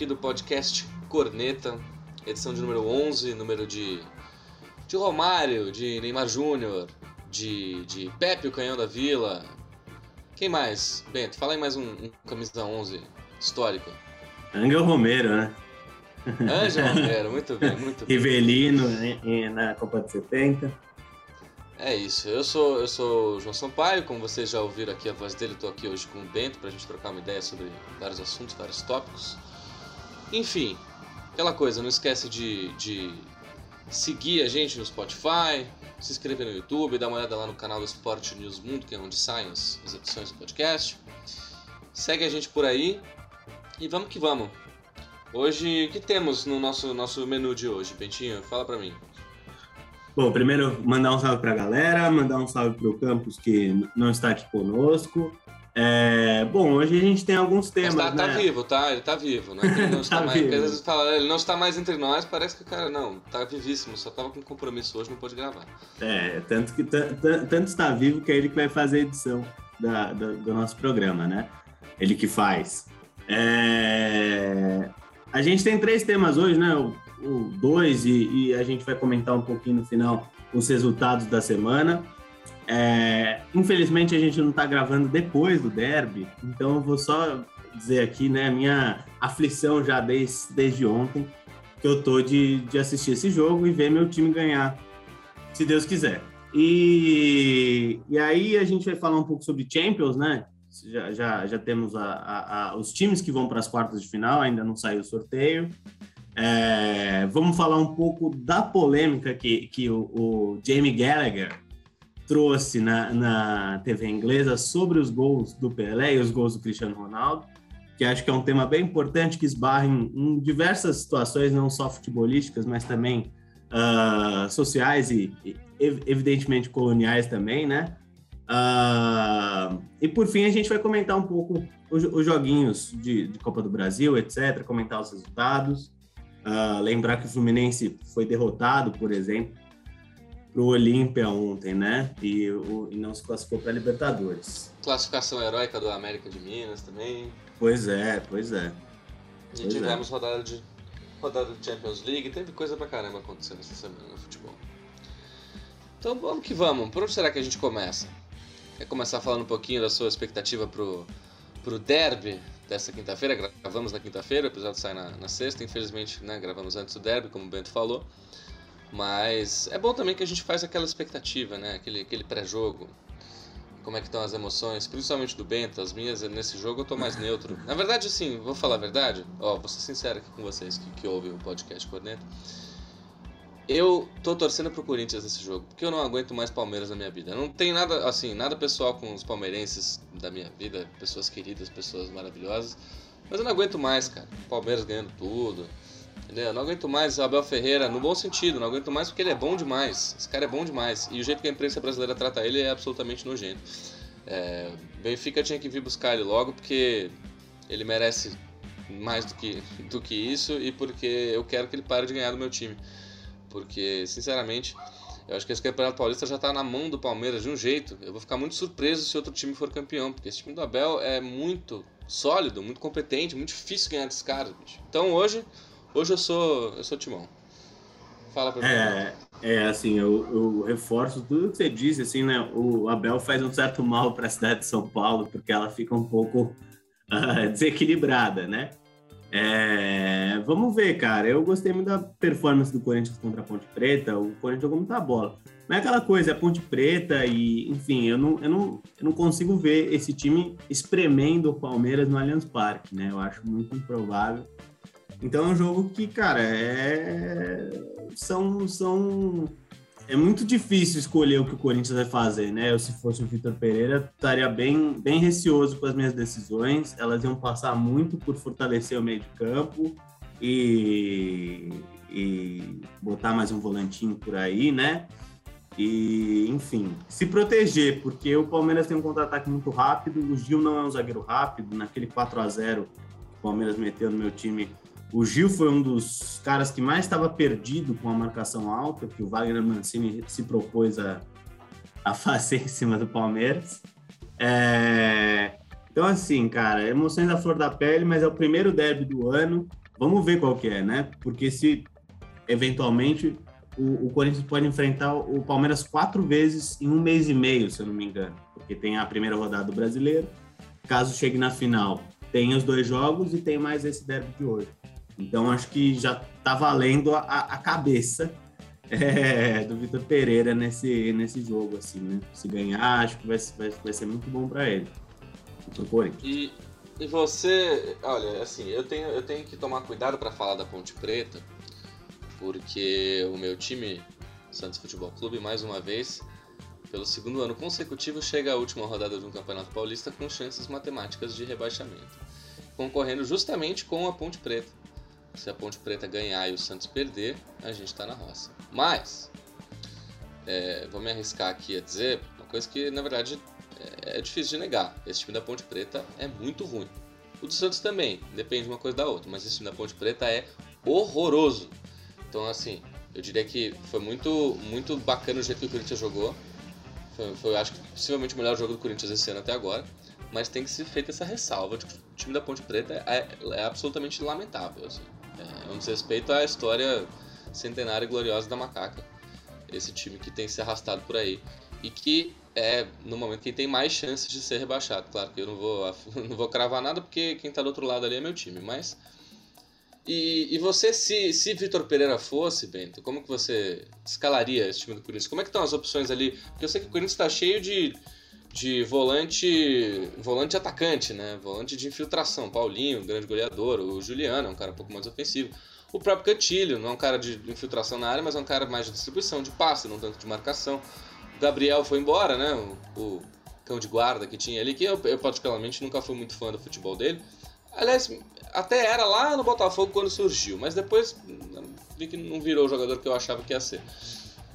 aqui do podcast Corneta, edição de número 11, número de, de Romário, de Neymar Júnior, de, de Pepe, o canhão da vila. Quem mais? Bento, fala aí mais um, um camisa 11 histórico. Angel Romero, né? Angel Romero, muito bem, muito bem. Rivelino né, na Copa de 70. É isso, eu sou eu sou o João Sampaio, como vocês já ouviram aqui a voz dele, estou aqui hoje com o Bento para a gente trocar uma ideia sobre vários assuntos, vários tópicos. Enfim, aquela coisa, não esquece de, de seguir a gente no Spotify, se inscrever no YouTube, dar uma olhada lá no canal do Sport News Mundo, que é onde saem as, as edições do podcast. Segue a gente por aí e vamos que vamos. Hoje, o que temos no nosso, nosso menu de hoje, Bentinho? Fala para mim. Bom, primeiro mandar um salve para a galera, mandar um salve para o Campus que não está aqui conosco. É, bom, hoje a gente tem alguns temas. Mas tá, tá né? tá vivo, tá? Ele tá vivo, é que ele não está Tá mais. vivo. Ele não está mais entre nós, parece que o cara não, tá vivíssimo, só tava com compromisso hoje, não pôde gravar. É, tanto que tan- tan- tanto está vivo que é ele que vai fazer a edição da- da- do nosso programa, né? Ele que faz. É, A gente tem três temas hoje, né? O, o dois e, e a gente vai comentar um pouquinho no final os resultados da semana. É, Infelizmente a gente não está gravando depois do derby, então eu vou só dizer aqui, né, minha aflição já desde, desde ontem, que eu tô de, de assistir esse jogo e ver meu time ganhar se Deus quiser. E, e aí a gente vai falar um pouco sobre Champions, né? Já, já, já temos a, a- a- os times que vão para as quartas de final, ainda não saiu o sorteio. É, vamos falar um pouco da polêmica que, que o, o Jamie Gallagher trouxe na, na TV inglesa sobre os gols do Pelé e os gols do Cristiano Ronaldo, que acho que é um tema bem importante que esbarra em, em diversas situações, não só futebolísticas, mas também ah, sociais e, e, ev- evidentemente coloniais também, né? Ah, e por fim a gente vai comentar um pouco os, os joguinhos de, de Copa do Brasil, etc., comentar os resultados. Ah, lembrar que o Fluminense foi derrotado, por exemplo, para o Olímpia ontem, né? E, o- e não se classificou para Libertadores. Classificação heróica do América de Minas também. Pois é, pois é. E Pois tivemos rodada de rodada de Champions League, teve coisa pra caramba acontecendo essa semana no futebol. Então vamos que vamos. Por onde será que a gente começa? Quer começar falando um pouquinho da sua expectativa pro, pro derby dessa quinta-feira? Gravamos na quinta-feira, o episódio sai na, na sexta, infelizmente, né? Gravamos antes do derby, como o Bento falou. Mas é bom também que a gente faz aquela expectativa, né? Aquele, aquele pré-jogo. Como é que estão as emoções, principalmente do Bento, as minhas nesse jogo eu tô mais neutro. Na verdade, assim, vou falar a verdade, ó, vou ser sincero aqui com vocês que, que ouvem o podcast Corneta. Eu tô torcendo pro Corinthians nesse jogo, porque eu não aguento mais Palmeiras na minha vida. Não tem nada, assim, nada pessoal com os palmeirenses da minha vida, pessoas queridas, pessoas maravilhosas. Mas eu não aguento mais, cara. Palmeiras ganhando tudo. Entendeu? Eu não aguento mais o Abel Ferreira, no bom sentido, não aguento mais porque ele é bom demais. Esse cara é bom demais. E o jeito que a imprensa brasileira trata ele é absolutamente nojento. É, Benfica tinha que vir buscar ele logo porque ele merece mais do que, do que isso e porque eu quero que ele pare de ganhar do meu time. Porque, sinceramente, eu acho que esse Campeonato Paulista já tá na mão do Palmeiras de um jeito. Eu vou ficar muito surpreso se outro time for campeão, porque esse time do Abel é muito sólido, muito competente, muito difícil ganhar desses caras, bicho. Então hoje, hoje eu sou, eu sou Timão. Fala pra mim. É, é assim, eu, eu reforço tudo que você disse, assim, né? O Abel faz um certo mal para a cidade de São Paulo, porque ela fica um pouco ah, desequilibrada, né? É, vamos ver, cara. Eu gostei muito da performance do Corinthians contra a Ponte Preta. O Corinthians jogou muita bola. Não é aquela coisa, é Ponte Preta e, enfim, eu não, eu, não, eu não consigo ver esse time espremendo o Palmeiras no Allianz Parque, né? Eu acho muito improvável. Então é um jogo que, cara, é. São. são... É muito difícil escolher o que o Corinthians vai fazer, né? Eu, se fosse o Vitor Pereira, estaria bem, bem receoso com as minhas decisões. Elas iam passar muito por fortalecer o meio de campo e, e botar mais um volantinho por aí, né? E, enfim, se proteger, porque o Palmeiras tem um contra-ataque muito rápido, o Gil não é um zagueiro rápido, naquele 4 a 0 que o Palmeiras meteu no meu time, o Gil foi um dos caras que mais estava perdido com a marcação alta, que o Wagner Mancini se propôs a, a fazer em cima do Palmeiras. É, Então, assim, cara, emoções da flor da pele, mas é o primeiro derby do ano. Vamos ver qual que é, né? Porque se eventualmente o, o, Corinthians pode enfrentar o Palmeiras quatro vezes em um mês e meio, se eu não me engano, porque tem a primeira rodada do Brasileiro. Caso chegue na final, tem os dois jogos e tem mais esse derby de hoje. Então acho que já tá valendo a, a cabeça é, do Vitor Pereira nesse, nesse jogo, assim, né? Se ganhar, acho que vai, vai, vai ser muito bom para ele. E, e você, olha, assim, eu tenho, eu tenho que tomar cuidado para falar da Ponte Preta, porque o meu time, Santos Futebol Clube, mais uma vez, pelo segundo ano consecutivo, chega à última rodada de um Campeonato Paulista com chances matemáticas de rebaixamento, concorrendo justamente com a Ponte Preta. Se a Ponte Preta ganhar e o Santos perder, a gente está na roça. Mas, é, vou me arriscar aqui a dizer uma coisa que na verdade é, é difícil de negar: esse time da Ponte Preta é muito ruim. O do Santos também, depende de uma coisa da outra, mas esse time da Ponte Preta é horroroso. Então, assim, eu diria que foi muito, muito bacana o jeito que o Corinthians jogou. Foi, foi, acho que, possivelmente o melhor jogo do Corinthians esse ano até agora. Mas tem que ser feita essa ressalva de que o time da Ponte Preta é, é absolutamente lamentável. Assim. É um desrespeito à história centenária e gloriosa da Macaca. Esse time que tem se arrastado por aí. E que é, no momento, quem tem mais chances de ser rebaixado. Claro que eu não vou, não vou cravar nada porque quem está do outro lado ali é meu time. Mas e, e você, se, se Vitor Pereira fosse, Bento, como que você escalaria esse time do Corinthians? Como é que estão as opções ali? Porque eu sei que o Corinthians está cheio de, de volante volante atacante, né? Volante de infiltração. Paulinho, grande goleador. O Juliano é um cara um pouco mais ofensivo. O próprio Cantilho, não é um cara de infiltração na área, mas é um cara mais de distribuição, de passe, não tanto de marcação. O Gabriel foi embora, né? O, o cão de guarda que tinha ali, que eu, eu particularmente nunca fui muito fã do futebol dele. Aliás, até era lá no Botafogo quando surgiu, mas depois vi que não virou o jogador que eu achava que ia ser.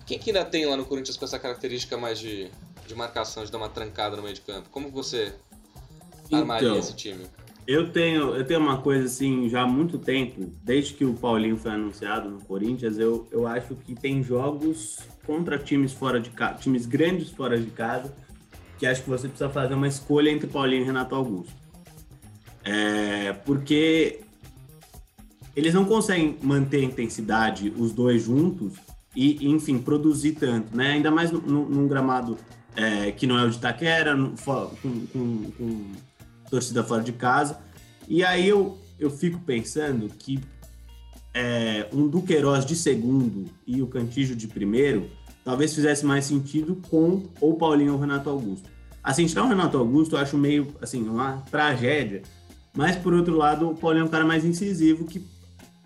Quem que ainda tem lá no Corinthians com essa característica mais de, de marcação, de dar uma trancada no meio de campo? Como você armaria então, esse time? Eu tenho, eu tenho uma coisa assim, já há muito tempo, desde que o Paulinho foi anunciado no Corinthians, eu, eu acho que tem jogos contra times fora de casa, times grandes fora de casa, que acho que você precisa fazer uma escolha entre Paulinho e Renato Augusto. É, porque eles não conseguem manter a intensidade, os dois juntos, e, enfim, produzir tanto, né? Ainda mais num, num gramado é, que não é o de Itaquera, com, com, com, torcida fora de casa. E aí eu, eu fico pensando que é, um Duqueiroz de segundo e o Cantijo de primeiro talvez fizesse mais sentido com ou Paulinho ou Renato Augusto. Assim, tirar o Renato Augusto eu acho meio, assim, uma tragédia, mas, por outro lado, o Paulinho é um cara mais incisivo que,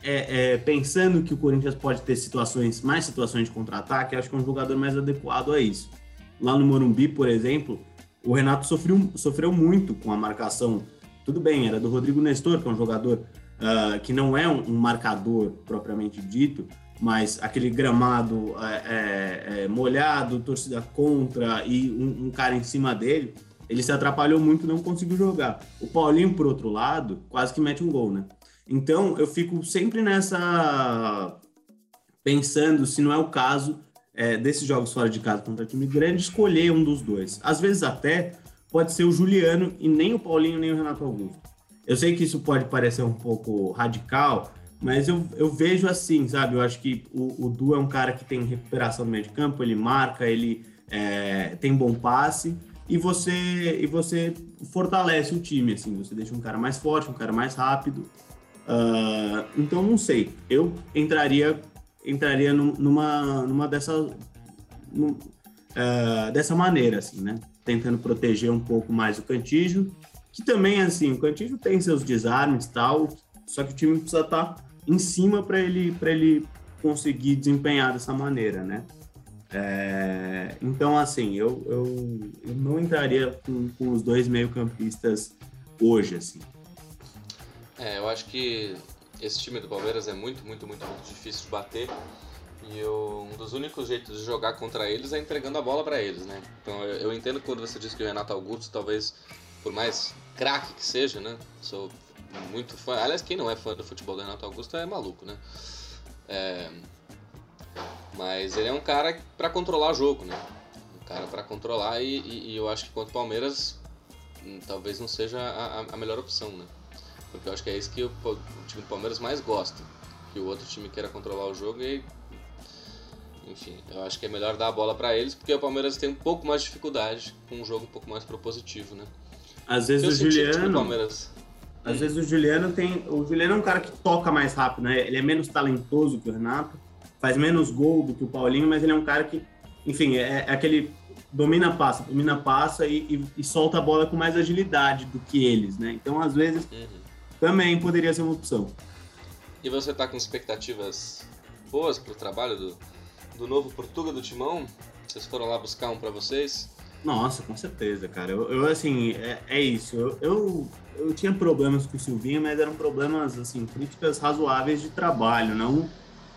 é, é, pensando que o Corinthians pode ter situações, mais situações de contra-ataque, acho que é um jogador mais adequado a isso. Lá no Morumbi, por exemplo, o Renato sofreu, sofreu muito com a marcação. Tudo bem, era do Rodrigo Nestor, que é um jogador uh, que não é um, um, marcador propriamente dito, mas aquele gramado é, é, é molhado, torcida contra e um, um cara em cima dele ele se atrapalhou muito não conseguiu jogar. O Paulinho, por outro lado, quase que mete um gol, né? Então, eu fico sempre nessa. pensando se não é o caso é, desses jogos fora de casa contra time grande, escolher um dos dois. Às vezes, até pode ser o Juliano e nem o Paulinho nem o Renato Augusto. Eu sei que isso pode parecer um pouco radical, mas eu, eu vejo assim, sabe? Eu acho que o, o Du é um cara que tem recuperação no meio de campo, ele marca, ele é, tem bom passe e você e você fortalece o time, assim, você deixa um cara mais forte, um cara mais rápido. Uh, então não sei, eu entraria entraria numa numa dessa num, uh, dessa maneira, assim, né? Tentando proteger um pouco mais o Cantígio, que também assim, o Cantígio tem seus desarmes tal, só que o time precisa estar tá em cima para ele para ele conseguir desempenhar dessa maneira, né? É, então, assim, eu, eu, eu não entraria com, com os dois meio-campistas hoje, assim. É, eu acho que esse time do Palmeiras é muito, muito, muito, muito difícil de bater. E eu, um dos únicos jeitos de jogar contra eles é entregando a bola para eles, né? Então eu, eu, entendo quando você diz que o Renato Augusto, talvez, por mais craque que seja, né? Sou muito fã. Aliás, quem não é fã do futebol do Renato Augusto é maluco, né? É, mas ele é um cara para controlar jogo, né? Um cara para controlar e, e, e, eu acho que contra o Palmeiras hum, talvez não seja a, a, melhor opção, né? Porque eu acho que é isso que o, o, time do Palmeiras mais gosta. Que o outro time queira controlar o jogo e. Enfim, eu acho que é melhor dar a bola para eles, porque o Palmeiras tem um pouco mais de dificuldade com um jogo um pouco mais propositivo, né? Às vezes o Juliano. Palmeiras... Às vezes o Juliano tem. O Juliano é um cara que toca mais rápido, né? Ele é menos talentoso que o Renato, faz menos gol do que o Paulinho, mas ele é um cara que, enfim, é, é aquele domina passa, domina passa e, e, e, solta a bola com mais agilidade do que eles, né? Então, às vezes, uhum. Também poderia ser uma opção. E você tá com expectativas boas pro trabalho do, do novo Portuga do Timão? Vocês foram lá buscar um para vocês? Nossa, com certeza, cara. Eu, eu assim, é, é isso. Eu, eu, eu, tinha problemas com o Silvinho, mas eram problemas, assim, críticas razoáveis de trabalho, não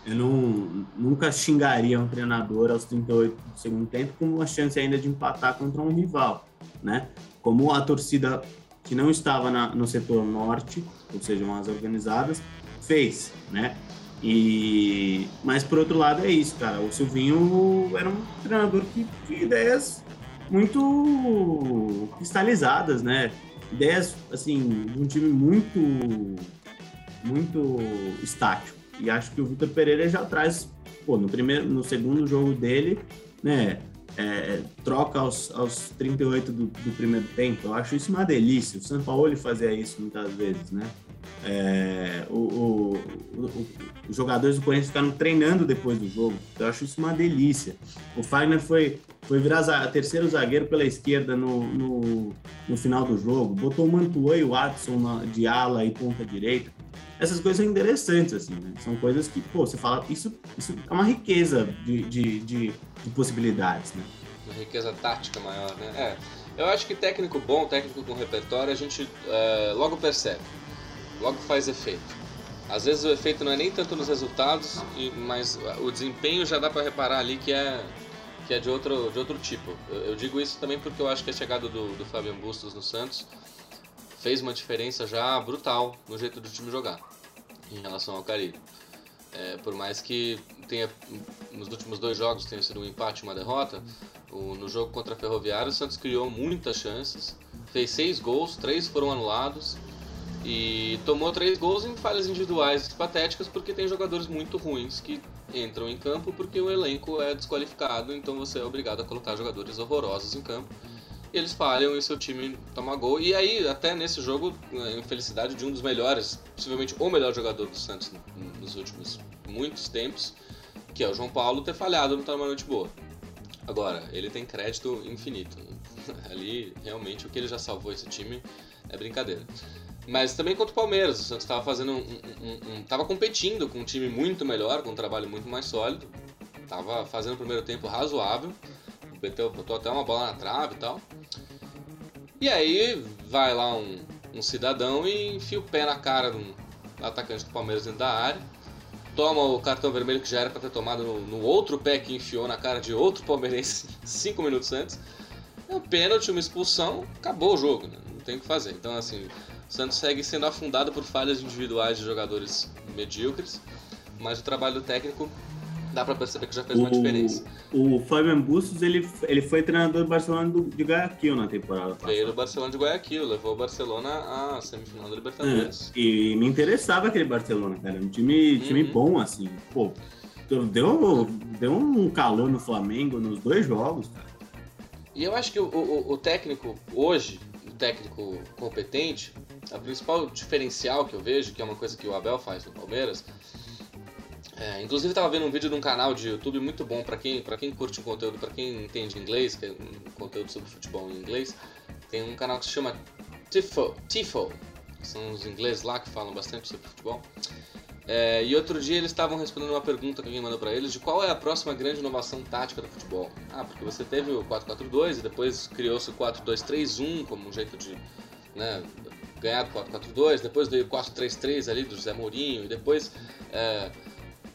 eu não, nunca xingaria um treinador aos 38 do segundo tempo com uma chance ainda de empatar contra um rival, né? Como a torcida que não estava na, no setor norte, ou seja, as organizadas, fez, né? E mas por outro lado é isso, cara. O Silvinho era um treinador que tinha ideias muito cristalizadas, né? Ideias assim de um time muito muito estático. E acho que o Vitor Pereira já traz, pô, no primeiro, no segundo jogo dele, né, é, troca aos, aos 38 do, do primeiro tempo. Eu acho isso uma delícia. O São Paulo fazia isso muitas vezes, né? É, o, o, o, os jogadores do Corinthians ficaram treinando depois do jogo. Eu acho isso uma delícia. O Fagner foi, foi virar a terceiro zagueiro pela esquerda no, no, no final do jogo. Botou o Mantuan e o Watson de ala e ponta direita essas coisas são interessantes, assim, né? São coisas que, pô, você fala, isso, isso é uma riqueza de, de, de, de possibilidades, né? Uma riqueza tática maior, né? É. Eu acho que técnico bom, técnico com repertório, a gente é, logo percebe, logo faz efeito. Às vezes o efeito não é nem tanto nos resultados, mas o desempenho já dá para reparar ali que é que é de outro, de outro tipo. Eu, eu, digo isso também porque eu acho que a chegada do, do Fabian Bustos no Santos fez uma diferença já brutal no jeito do time jogar em relação ao Caribe. É, por mais que tenha nos últimos dois jogos tenha sido um empate e uma derrota, o, no jogo contra a Ferroviária o Santos criou muitas chances, fez seis gols, três foram anulados e tomou três gols em falhas individuais patéticas porque tem jogadores muito ruins que entram em campo porque o elenco é desqualificado, então você é obrigado a colocar jogadores horrorosos em campo eles falham e seu time toma gol. E aí, até nesse jogo, a infelicidade de um dos melhores, possivelmente o melhor jogador do Santos nos últimos muitos tempos, que é o João Paulo, ter falhado no uma noite boa. Agora, ele tem crédito infinito. Ali, realmente, o que ele já salvou esse time é brincadeira. Mas também contra o Palmeiras, o Santos estava fazendo um, um, um, tava competindo com um time muito melhor, com um trabalho muito mais sólido. Estava fazendo o primeiro tempo razoável meteu, botou até uma bola na trave e tal. E aí vai lá um, um cidadão e enfia o pé na cara do atacante do Palmeiras dentro da área. Toma o cartão vermelho que já era para ter tomado no, no, outro pé que enfiou na cara de outro palmeirense cinco minutos antes. É um pênalti, uma expulsão, acabou o jogo, né? não tem o que fazer. Então, assim, o Santos segue sendo afundado por falhas individuais de jogadores medíocres, mas o trabalho técnico dá para perceber que já fez o, uma diferença. O Fabian Bustos, ele, ele foi treinador do Barcelona do, de Guayaquil na temporada passada. Veio do Barcelona de Guayaquil, levou o Barcelona à semifinal da Libertadores. É, e me interessava aquele Barcelona, cara. Um time, time uhum. bom, assim. Pô, deu, deu um calor no Flamengo nos dois jogos, cara. E eu acho que o, o, o técnico hoje, o técnico competente, a principal diferencial que eu vejo, que é uma coisa que o Abel faz no Palmeiras, é, inclusive estava vendo um vídeo de um canal de YouTube muito bom para quem, quem curte o conteúdo, para quem entende inglês, que é um conteúdo sobre futebol em inglês. Tem um canal que se chama Tifo, Tifo são os ingleses lá que falam bastante sobre futebol. É, e outro dia eles estavam respondendo uma pergunta que alguém mandou para eles de qual é a próxima grande inovação tática do futebol. Ah, porque você teve o 4-4-2 e depois criou-se o 4-2-3-1 como um jeito de né, ganhar do 4-4-2, depois veio o 4-3-3 ali do José Mourinho, e depois é,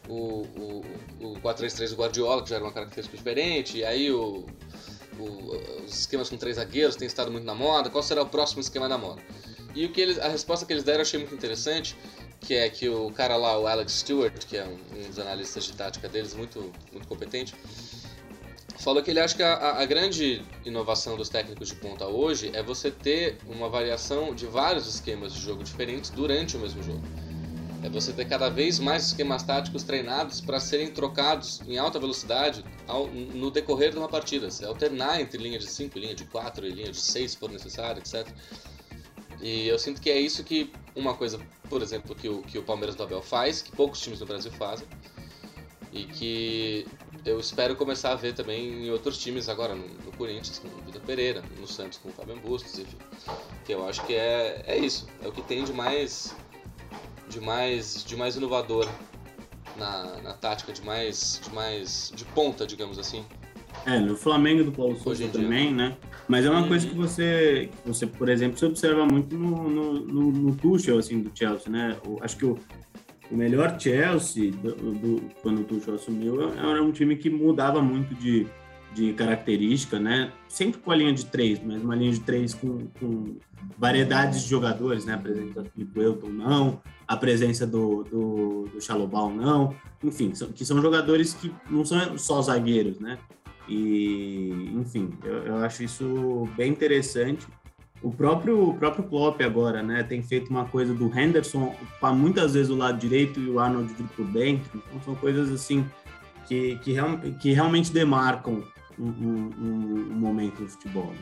o, o, o 4-3-3 do Guardiola, que já era uma característica diferente, e aí o, o, os esquemas com três zagueiros têm estado muito na moda, qual será o próximo esquema da moda? E o que eles, a resposta que eles deram eu achei muito interessante, que é que o cara lá, o Alex Stewart, que é um, um dos analistas de tática deles, muito, muito competente, falou que ele acha que a, a, grande inovação dos técnicos de ponta hoje é você ter uma variação de vários esquemas de jogo diferentes durante o mesmo jogo. É você ter cada vez mais esquemas táticos treinados para serem trocados em alta velocidade ao, no decorrer de uma partida. Você alternar entre linha de 5, linha de 4 e linha de 6, se for necessário, etc. E eu sinto que é isso que uma coisa, por exemplo, que o, que o Palmeiras do Abel faz, que poucos times no Brasil fazem, e que eu espero começar a ver também em outros times agora, no, no Corinthians com o Vitor Pereira, no Santos com o Fabian Bustos, enfim. Que eu acho que é, é isso, é o que tem de mais de mais de mais inovador na, na tática, de mais de mais de ponta, digamos assim. É, no Flamengo do Paulo Souza também, né? Mas é uma uhum. coisa que você, que você, por exemplo, você observa muito no, no, no, no Tuchel, assim, do Chelsea, né? O, acho que o, o melhor Chelsea, do, do, quando o Tuchel assumiu, era um time que mudava muito de, de característica, né? Sempre com a linha de três, mas uma linha de três com, com variedades de jogadores, né? A presença do Filipe Elton, não. A presença do, do, do Chalobal, não. Enfim, são, que são jogadores que não são só zagueiros, né? E, enfim, eu, eu acho isso bem interessante. O próprio, o próprio Klopp agora, né, tem feito uma coisa do Henderson para muitas vezes o lado direito e o Arnold vir por dentro. Então são coisas assim que, que, real, que realmente demarcam um, um, um, momento do futebol. Né?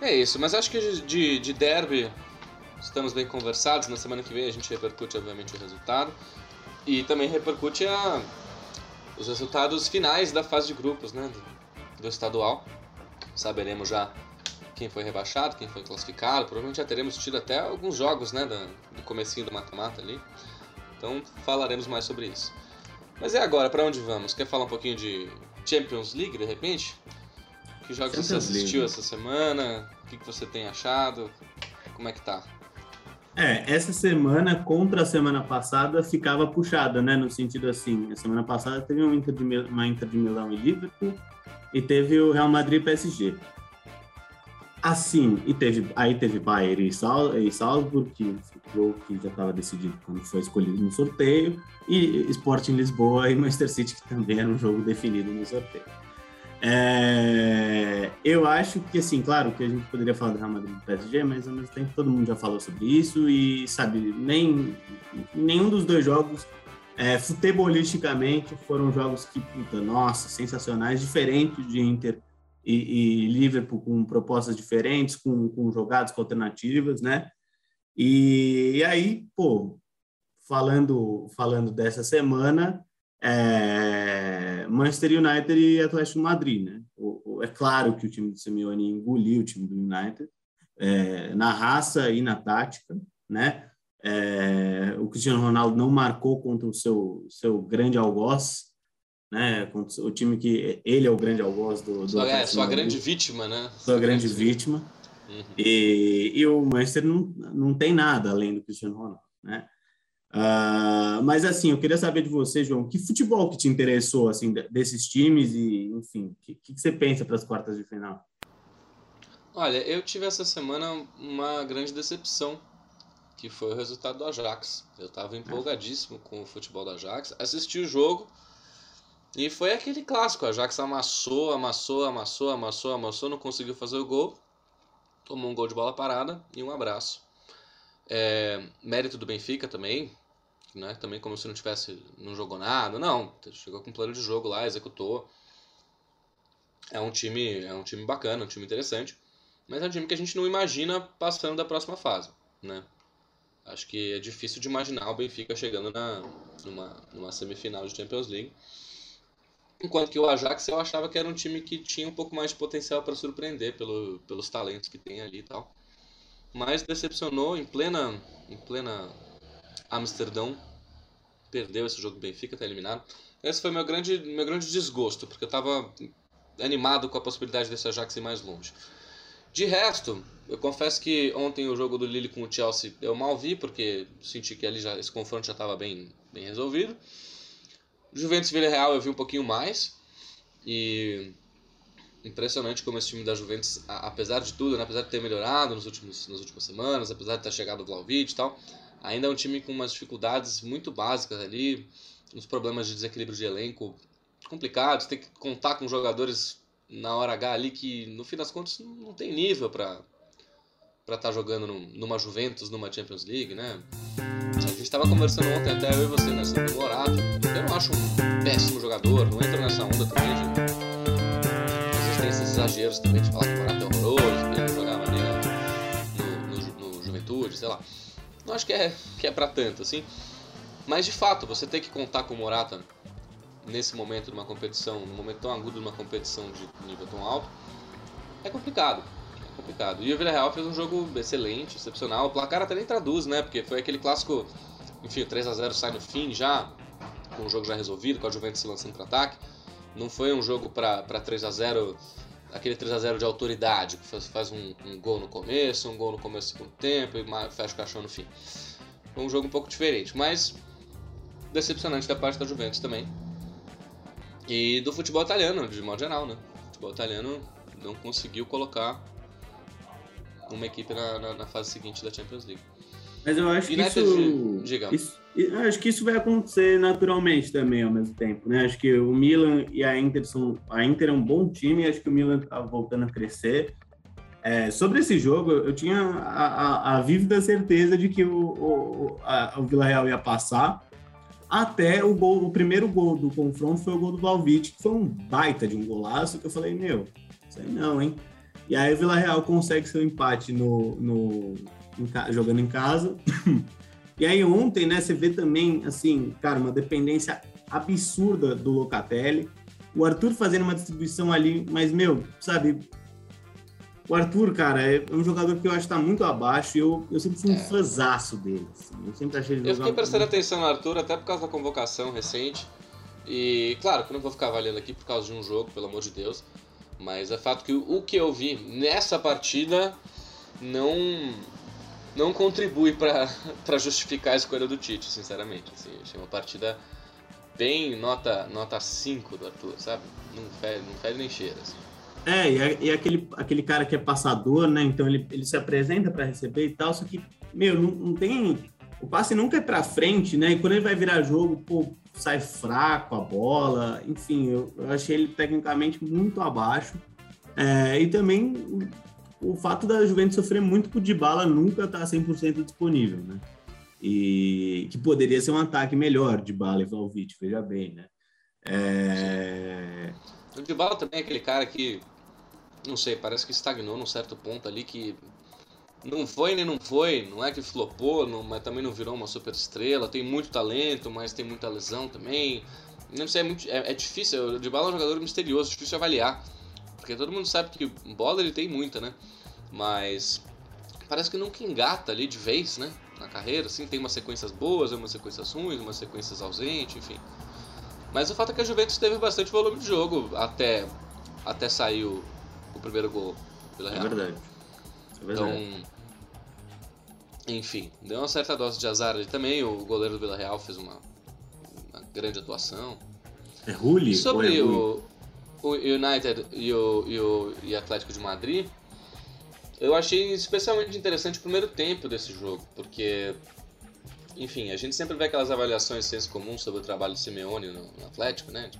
É isso, mas acho que de, de derby estamos bem conversados. Na semana que vem a gente repercute, obviamente, o resultado. E também repercute a, os resultados finais da fase de grupos né, do, do estadual. Saberemos já quem foi rebaixado, quem foi classificado. Provavelmente já teremos tido até alguns jogos né, do, do comecinho do mata-mata ali. Então falaremos mais sobre isso. Mas é agora, para onde vamos? Quer falar um pouquinho de Champions League, de repente? Que jogos Champions você assistiu League. essa semana? O que, que você tem achado? Como é que tá? É, essa semana contra a semana passada ficava puxada, né? No sentido assim, a semana passada teve uma Inter de, uma Inter de Milão e Liverpool e teve o Real Madrid e PSG. Assim, e teve, aí teve Bayern e, Sal, e Salzburg, que, que já estava decidido quando foi escolhido no sorteio, e Sporting Lisboa e Manchester City, que também era um jogo definido no sorteio. É, eu acho que, assim, claro que a gente poderia falar do Real Madrid do PSG, mas ao mesmo tempo todo mundo já falou sobre isso e, sabe, nem nenhum dos dois jogos, é, futebolisticamente, foram jogos que, puta, nossa, sensacionais, diferentes de Inter e, e Liverpool com propostas diferentes, com, com jogadas com alternativas, né? E, e, aí, pô, falando, falando dessa semana, é, Manchester United e Atlético Madrid, né? O, o, é claro que o time do Simeone engoliu o time do United é, na raça e na tática, né? É, o Cristiano Ronaldo não marcou contra o seu, seu grande algoz, né? O time que ele é o grande algoz do. do sua, é, sua grande vítima, né? Sua, grande vítima. Uhum. E, e o Manchester não, não tem nada além do Cristiano Ronaldo, né? Uh, mas assim, eu queria saber de você, João, que futebol que te interessou assim desses times e, enfim, o que, que, você pensa para as quartas de final? Olha, eu tive essa semana uma grande decepção, que foi o resultado do Ajax. Eu estava empolgadíssimo com o futebol do Ajax, assisti o jogo, e foi aquele clássico, a Ajax amassou, amassou, amassou, amassou, amassou, não conseguiu fazer o gol. Tomou um gol de bola parada e um abraço. É, mérito do Benfica também, né? Também como se não tivesse, não jogou nada. Não, chegou com um plano de jogo lá, executou. É um time, é um time bacana, um time interessante. Mas é um time que a gente não imagina passando da próxima fase, né? Acho que é difícil de imaginar o Benfica chegando na, numa, numa semifinal de Champions League. Enquanto que o Ajax eu achava que era um time que tinha um pouco mais de potencial para surpreender pelo, pelos talentos que tem ali e tal. Mas decepcionou em plena, em plena Amsterdão. Perdeu esse jogo do Benfica, tá eliminado. Esse foi meu grande, meu grande desgosto, porque eu estava animado com a possibilidade desse Ajax ir mais longe. De resto, eu confesso que ontem o jogo do Lille com o Chelsea eu mal vi, porque senti que ali já, esse confronto já estava bem, bem resolvido. Juventus Vila Real eu vi um pouquinho mais. E impressionante como esse time da Juventus, apesar de tudo, né, apesar de ter melhorado nos últimos, nas últimas semanas, apesar de ter chegado o Vlaovic e tal, ainda é um time com umas dificuldades muito básicas ali, uns problemas de desequilíbrio de elenco complicado, você tem que contar com jogadores na hora H ali que, no fim das contas, não tem nível para para estar tá jogando numa Juventus, numa Champions League, né? A gente estava conversando ontem, até eu e você, né, sobre o Morato. Eu não acho um péssimo jogador, não entro nessa onda também de... Às vezes tem esses exageros também de falar que o Morato é horroroso, que ele jogava ali no, no, no Juventude, sei lá. Não acho que é, que é pra tanto, assim. Mas de fato, você tem que contar com o Morata nesse momento de uma competição, num momento tão agudo de uma competição de nível tão alto, é complicado. É complicado. E o Villarreal fez um jogo excelente, excepcional. O placar até nem traduz, né? Porque foi aquele clássico, enfim, o 3 a 0 sai no fim já, com o jogo já resolvido, com a Juventus se lançando para ataque. Não foi um jogo para 3 a 0 aquele 3 a 0 de autoridade, que faz, um, um, gol no começo, um gol no começo do segundo tempo e fecha o caixão no fim. Foi um jogo um pouco diferente, mas decepcionante da parte da Juventus também. E do futebol italiano, de modo geral, né? O futebol italiano não conseguiu colocar uma equipe na, na, na fase seguinte da Champions League. Mas eu acho que isso, isso, acho que isso vai acontecer naturalmente também ao mesmo tempo, né? Acho que o Milan e a Inter são, a Inter é um bom time, acho que o Milan tá voltando a crescer. É, sobre esse jogo, eu tinha a, a, a vívida certeza de que o, o, a, o Vila Real ia passar, até o gol, o primeiro gol do confronto foi o gol do Valvite, que foi um baita de um golaço, que eu falei, meu, isso aí não, hein? E aí o Vila Real consegue seu empate no, no em, jogando em casa. e aí ontem, né, você vê também, assim, cara, uma dependência absurda do Locatelli. O Arthur fazendo uma distribuição ali, mas, meu, sabe, o Arthur, cara, é um jogador que eu acho que tá muito abaixo e eu, eu sempre fui um é. fãzaço dele. Assim. Eu sempre achei ele Eu fiquei prestando atenção no Arthur até por causa da convocação recente. E, claro, que eu não vou ficar avaliando aqui por causa de um jogo, pelo amor de Deus. Mas é fato que o que eu vi nessa partida não não contribui para justificar a escolha do Tite, sinceramente. Assim, achei uma partida bem nota nota 5 do Arthur, sabe? Não fede, não fede nem cheira. Assim. É, e, e aquele, aquele cara que é passador, né? Então ele, ele se apresenta para receber e tal, só que, meu, não, não tem. O passe nunca é para frente, né? E quando ele vai virar jogo, pô, sai fraco a bola. Enfim, eu, eu achei ele tecnicamente muito abaixo. É, e também o, fato da Juventus sofrer muito o Dybala nunca tá 100% disponível, né? E que poderia ser um ataque melhor de Bala e Valvite, veja bem, né? É... O Dybala também é aquele cara que não sei, parece que estagnou num certo ponto ali que não foi nem não foi, não é que flopou, não, mas também não virou uma super estrela, tem muito talento, mas tem muita lesão também. Não sei, é, muito, é, é difícil, o Dybala é um jogador misterioso, difícil avaliar, porque todo mundo sabe que bola ele tem muita, né? Mas parece que nunca engata ali de vez, né? Na carreira, assim, tem umas sequências boas, umas sequências ruins, umas sequências ausentes, enfim. Mas o fato é que a Juventus teve bastante volume de jogo até, até sair o, o primeiro gol pela é Real. É verdade. É verdade. Então, enfim, deu uma certa dose de azar ali também. O goleiro do Vila Real fez uma, uma grande atuação. É Rulli? Sobre é o, o United e o, e o e Atlético de Madrid, eu achei especialmente interessante o primeiro tempo desse jogo, porque, enfim, a gente sempre vê aquelas avaliações senso comum sobre o trabalho de Simeone no, no Atlético, né?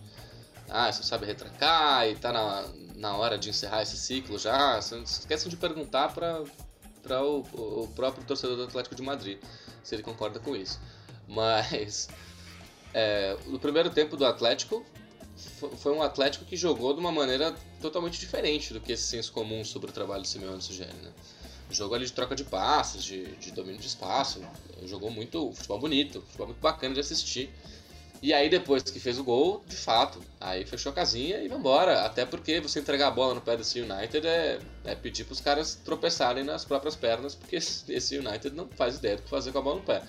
ah, você sabe retrancar e tá na, na hora de encerrar esse ciclo já. Esquecem de perguntar para o, o, próprio torcedor do Atlético de Madrid se ele concorda com isso. Mas é, no primeiro tempo do Atlético foi um Atlético que jogou de uma maneira totalmente diferente do que esse senso comum sobre o trabalho de Simeone Sugeri, né? Jogou ali de troca de passes, de, de domínio de espaço, jogou muito futebol bonito, futebol muito bacana de assistir. E aí depois que fez o gol, de fato, aí fechou a casinha e vambora. Até porque você entregar a bola no pé desse United é, é pedir para os caras tropeçarem nas próprias pernas, porque esse United não faz ideia do que fazer com a bola no pé.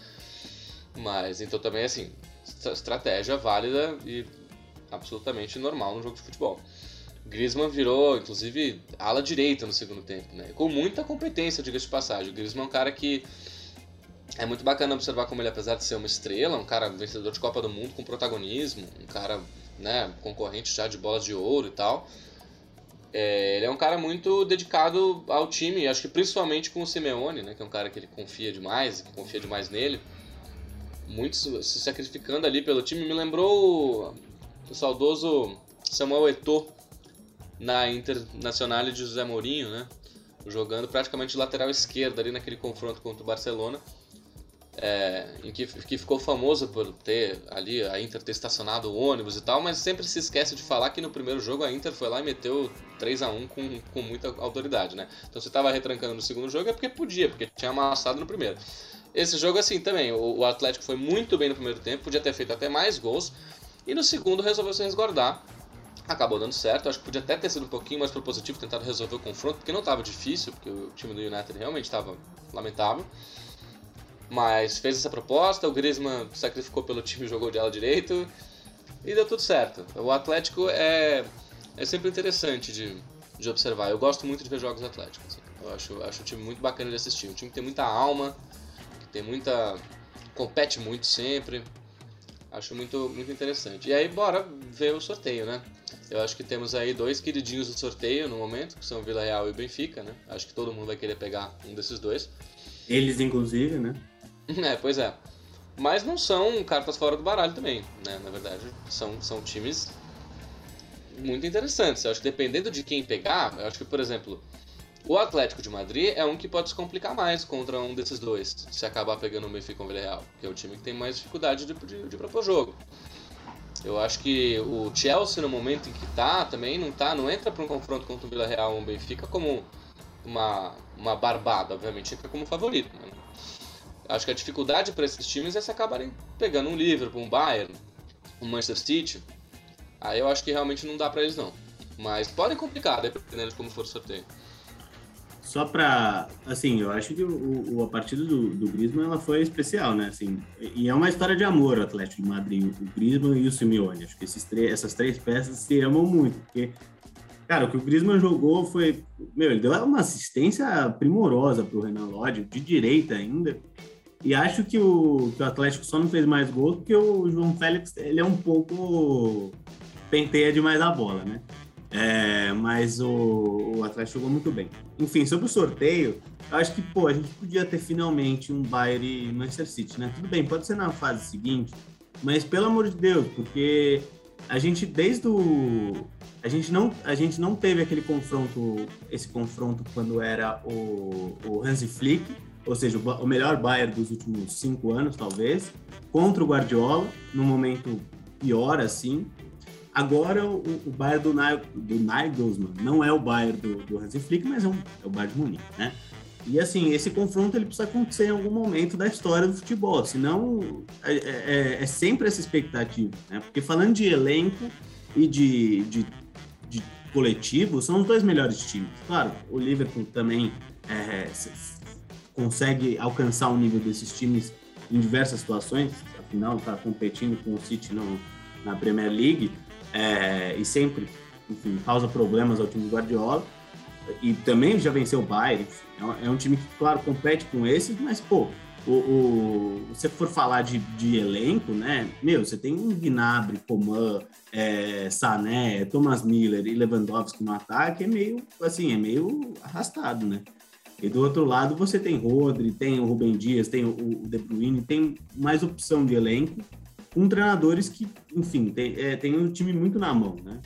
Mas então também assim, estratégia válida e absolutamente normal no jogo de futebol. Griezmann virou, inclusive, ala direita no segundo tempo, né? Com muita competência, diga-se de passagem. O Griezmann é um cara que é muito bacana observar como ele, apesar de ser uma estrela, um cara vencedor de Copa do Mundo com protagonismo, um cara né, concorrente já de bolas de ouro e tal. É, ele é um cara muito dedicado ao time, acho que principalmente com o Simeone, né, que é um cara que ele confia demais, que confia demais nele. Muito se sacrificando ali pelo time. Me lembrou o saudoso Samuel Eto'o na Internacional de José Mourinho, né? Jogando praticamente de lateral esquerdo ali naquele confronto contra o Barcelona. É, em que, que ficou famoso por ter ali a Inter ter estacionado o ônibus e tal, mas sempre se esquece de falar que no primeiro jogo a Inter foi lá e meteu 3 a 1 com, com muita autoridade, né? Então você estava retrancando no segundo jogo é porque podia, porque tinha amassado no primeiro. Esse jogo, assim, também, o, o Atlético foi muito bem no primeiro tempo, podia ter feito até mais gols, e no segundo resolveu se resguardar. Acabou dando certo, acho que podia até ter sido um pouquinho mais propositivo, tentado resolver o confronto, porque não estava difícil, porque o time do United realmente estava lamentável. Mas fez essa proposta, o Griezmann sacrificou pelo time, jogou de ala direito e deu tudo certo. O Atlético é, é sempre interessante de, de observar. Eu gosto muito de ver jogos Atléticos. Assim. Eu acho, acho um time muito bacana de assistir. Um time que tem muita alma, que tem muita. compete muito sempre. Acho muito, muito interessante. E aí, bora ver o sorteio, né? Eu acho que temos aí dois queridinhos do sorteio no momento, que são o Vila Real e o Benfica, né? Acho que todo mundo vai querer pegar um desses dois. Eles, inclusive, né? É, pois é. Mas não são cartas fora do baralho também, né? Na verdade, são, são times muito interessantes. Eu acho que dependendo de quem pegar, eu acho que, por exemplo, o Atlético de Madrid é um que pode se complicar mais contra um desses dois, se acabar pegando o Benfica ou o Villarreal, que é o time que tem mais dificuldade de, de, de propor jogo. Eu acho que o Chelsea, no momento em que tá, também não tá, não entra para um confronto contra o Villarreal ou o Benfica como uma, uma barbada, obviamente, entra como favorito. Né? Acho que a dificuldade para esses times é se acabarem pegando um Liverpool, um Bayern, um Manchester City. Aí eu acho que realmente não dá para eles não. Mas podem complicar, dependendo de como for o sorteio. Só para, assim, eu acho que o, o a partida do, do Griezmann ela foi especial, né? Assim, e é uma história de amor o Atlético de Madrid, o Griezmann e o Simeone. Acho que esses essas três peças se amam muito, porque Cara, o que o Griezmann jogou foi. Meu, ele deu uma assistência primorosa pro Renan Lodge, de direita ainda. E acho que o, que o Atlético só não fez mais gols porque o João Félix ele é um pouco penteia demais a bola, né? É, mas o, o Atlético jogou muito bem. Enfim, sobre o sorteio, acho que pô, a gente podia ter finalmente um Bayern e Manchester City, né? Tudo bem, pode ser na fase seguinte, mas pelo amor de Deus, porque a gente desde o a gente não a gente não teve aquele confronto esse confronto quando era o, o Hansi Flick ou seja, o melhor Bayern dos últimos cinco anos, talvez, contra o Guardiola, num momento pior assim. Agora o, o Bayern do, do Nagelsmann não é o Bayern do, do Hansi Flick, mas é, um, é o Bayern de Munique, né? E assim, esse confronto ele precisa acontecer em algum momento da história do futebol, senão é, é, é sempre essa expectativa, né? Porque falando de elenco e de, de, de coletivo, são os dois melhores times. Claro, o Liverpool também é, consegue alcançar o nível desses times em diversas situações, afinal está competindo com o City no, na Premier League é, e sempre, enfim, causa problemas ao time do Guardiola e também já venceu o Bayern, é, é um time que, claro, compete com esses, mas, pô, o, o, se for falar de, de, elenco, né? Meu, você tem um Gnabry, Coman, é, Sané, Thomas Miller e Lewandowski no ataque, é meio, assim, é meio arrastado, né? E do outro lado você tem Rodri, tem o Rubem Dias, tem o De Bruyne, tem mais opção de elenco, com treinadores que, enfim, tem, é, tem um time muito na mão, né?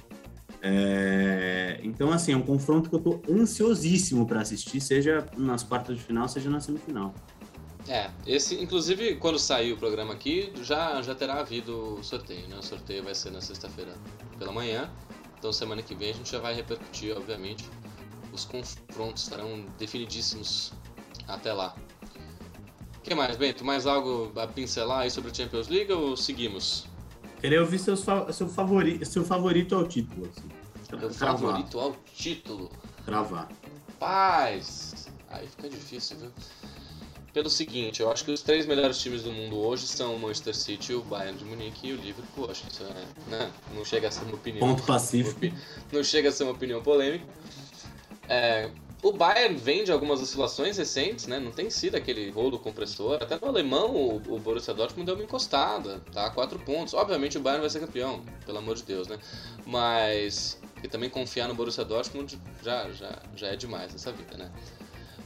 É, então, assim, é um confronto que eu tô ansiosíssimo para assistir, seja nas quartas de final, seja na semifinal. É, esse, inclusive, quando sair o programa aqui, já, já terá havido o sorteio, né? O sorteio vai ser na sexta-feira pela manhã, então semana que vem a gente já vai repercutir, obviamente, os confrontos estarão definidíssimos até lá. O que mais, Bento? Mais algo a pincelar aí sobre a Champions League ou seguimos? Queria ouvir seus, seu, favorito, seu favorito ao título. Assim. Meu favorito ao título? Travar. Paz! Aí fica difícil, viu? Pelo seguinte, eu acho que os três melhores times do mundo hoje são o Manchester City, o Bayern de Munique e o Liverpool. Acho que isso é, né? não chega a ser uma opinião. Ponto pacífico. Não chega a ser uma opinião polêmica. É, o Bayern vem de algumas oscilações recentes, né? Não tem sido aquele rolo compressor. Até no alemão, o, Borussia Dortmund deu uma encostada, tá? Quatro pontos. Obviamente o Bayern vai ser campeão, pelo amor de Deus, né? Mas e também confiar no Borussia Dortmund já, já, já é demais nessa vida, né?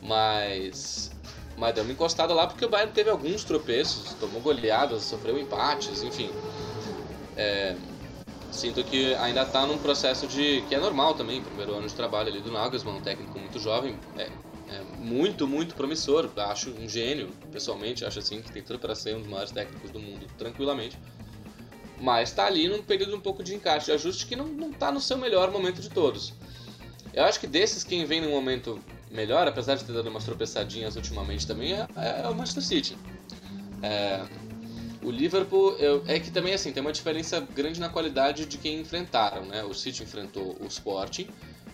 Mas mas deu uma encostada lá porque o Bayern teve alguns tropeços, tomou goleadas, sofreu empates, enfim. É, sinto que ainda está num processo de que é normal também, primeiro ano de trabalho ali do Nagelsmann, um técnico muito jovem, é, é muito, muito promissor, acho um gênio, pessoalmente, acho assim que tem tudo para ser um dos maiores técnicos do mundo, tranquilamente. Mas está ali num período um pouco de encaixe, de ajuste que não, não tá no seu melhor momento de todos. Eu acho que desses quem vem num momento melhor, apesar de ter dado umas tropeçadinhas ultimamente também, é, é o Manchester City. É, o Liverpool eu, é que também assim tem uma diferença grande na qualidade de quem enfrentaram, né? O City enfrentou o Sporting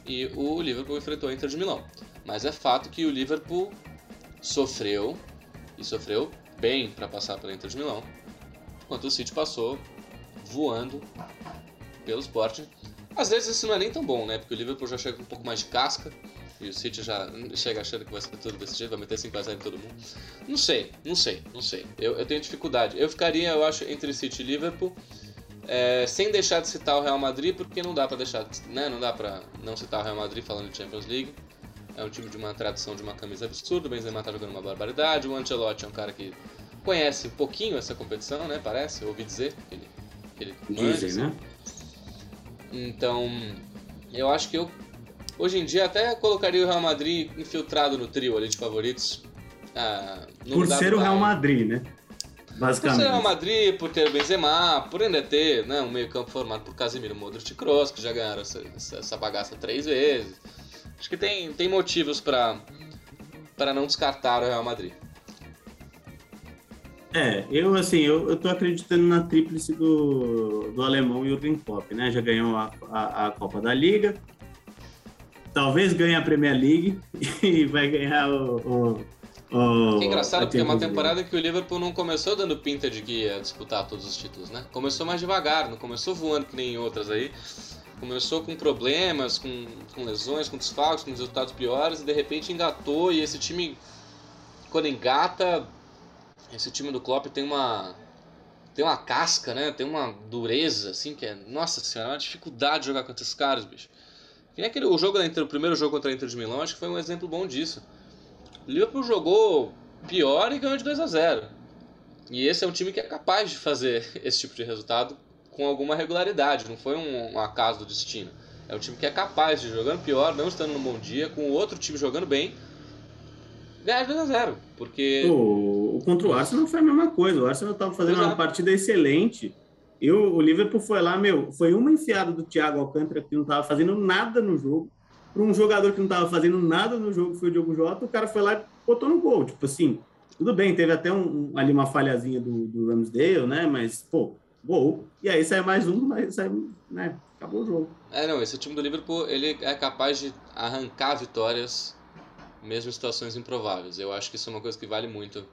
e o Liverpool enfrentou o Inter de Milão. Mas é fato que o Liverpool sofreu e sofreu bem para passar pela Inter de Milão, enquanto o City passou voando pelo Sporting. Às vezes isso não é nem tão bom, né? Porque o Liverpool já chega com um pouco mais de casca, e o City já chega achando que vai ser tudo desse jeito, vai meter 5x0 em todo mundo. Não sei, não sei, não sei. Eu, eu tenho dificuldade. Eu ficaria, eu acho, entre City e Liverpool, é, sem deixar de citar o Real Madrid, porque não dá pra deixar, né? Não dá pra não citar o Real Madrid falando de Champions League. É um time de uma tradição de uma camisa absurda, o Benzema tá jogando uma barbaridade, o Ancelotti é um cara que conhece um pouquinho essa competição, né? Parece, eu ouvi dizer que ele, que ele Dizem, né? Então, eu acho que eu Hoje em dia até colocaria o Real Madrid infiltrado no trio ali de favoritos. Ah, por ser o Real Madrid, né? Basicamente. Por ser o Real Madrid, por ter o Benzema, por ainda ter né, um meio campo formado por Casemiro, Modric e Kroos, que já ganharam essa, essa, essa, bagaça três vezes. Acho que tem, tem motivos para para não descartar o Real Madrid. É, eu assim, eu, eu tô acreditando na tríplice do, do alemão Jürgen Klopp, né? Já ganhou a, a, a Copa da Liga, talvez ganhe a Premier League e vai ganhar o. o, o que engraçado, porque é uma temporada que o Liverpool não começou dando pinta de que ia disputar todos os títulos, né? Começou mais devagar, não começou voando que nem outras aí. Começou com problemas, com, com lesões, com desfalques, com resultados piores e de repente engatou. E esse time, quando engata, esse time do Klopp tem uma tem uma casca, né? Tem uma dureza, assim, que é. Nossa senhora, é uma dificuldade jogar contra esses caras, bicho. Que nem aquele, o, jogo da Inter, o primeiro jogo contra a Inter de Milão, acho que foi um exemplo bom disso. O Liverpool jogou pior e ganhou de 2 a 0 E esse é um time que é capaz de fazer esse tipo de resultado com alguma regularidade, não foi um, um acaso do destino. É um time que é capaz de, jogando pior, não estando num bom dia, com o outro time jogando bem, ganhar de 2 a 0 Porque. O, o contra o Arsenal foi a mesma coisa. O Arsenal estava fazendo Exato. uma partida excelente eu, o Liverpool foi lá, meu, foi uma enfiada do Thiago Alcântara que não estava fazendo nada no jogo, para um jogador que não estava fazendo nada no jogo, foi o Diogo Jota, o cara foi lá e botou no gol. Tipo assim, tudo bem, teve até um, ali uma falhazinha do, do Ramsdale, né? Mas, pô, gol. E aí sai mais um, mas sai, né? Acabou o jogo. É, não, esse time do Liverpool, ele é capaz de arrancar vitórias, mesmo em situações improváveis. Eu acho que isso é uma coisa que vale muito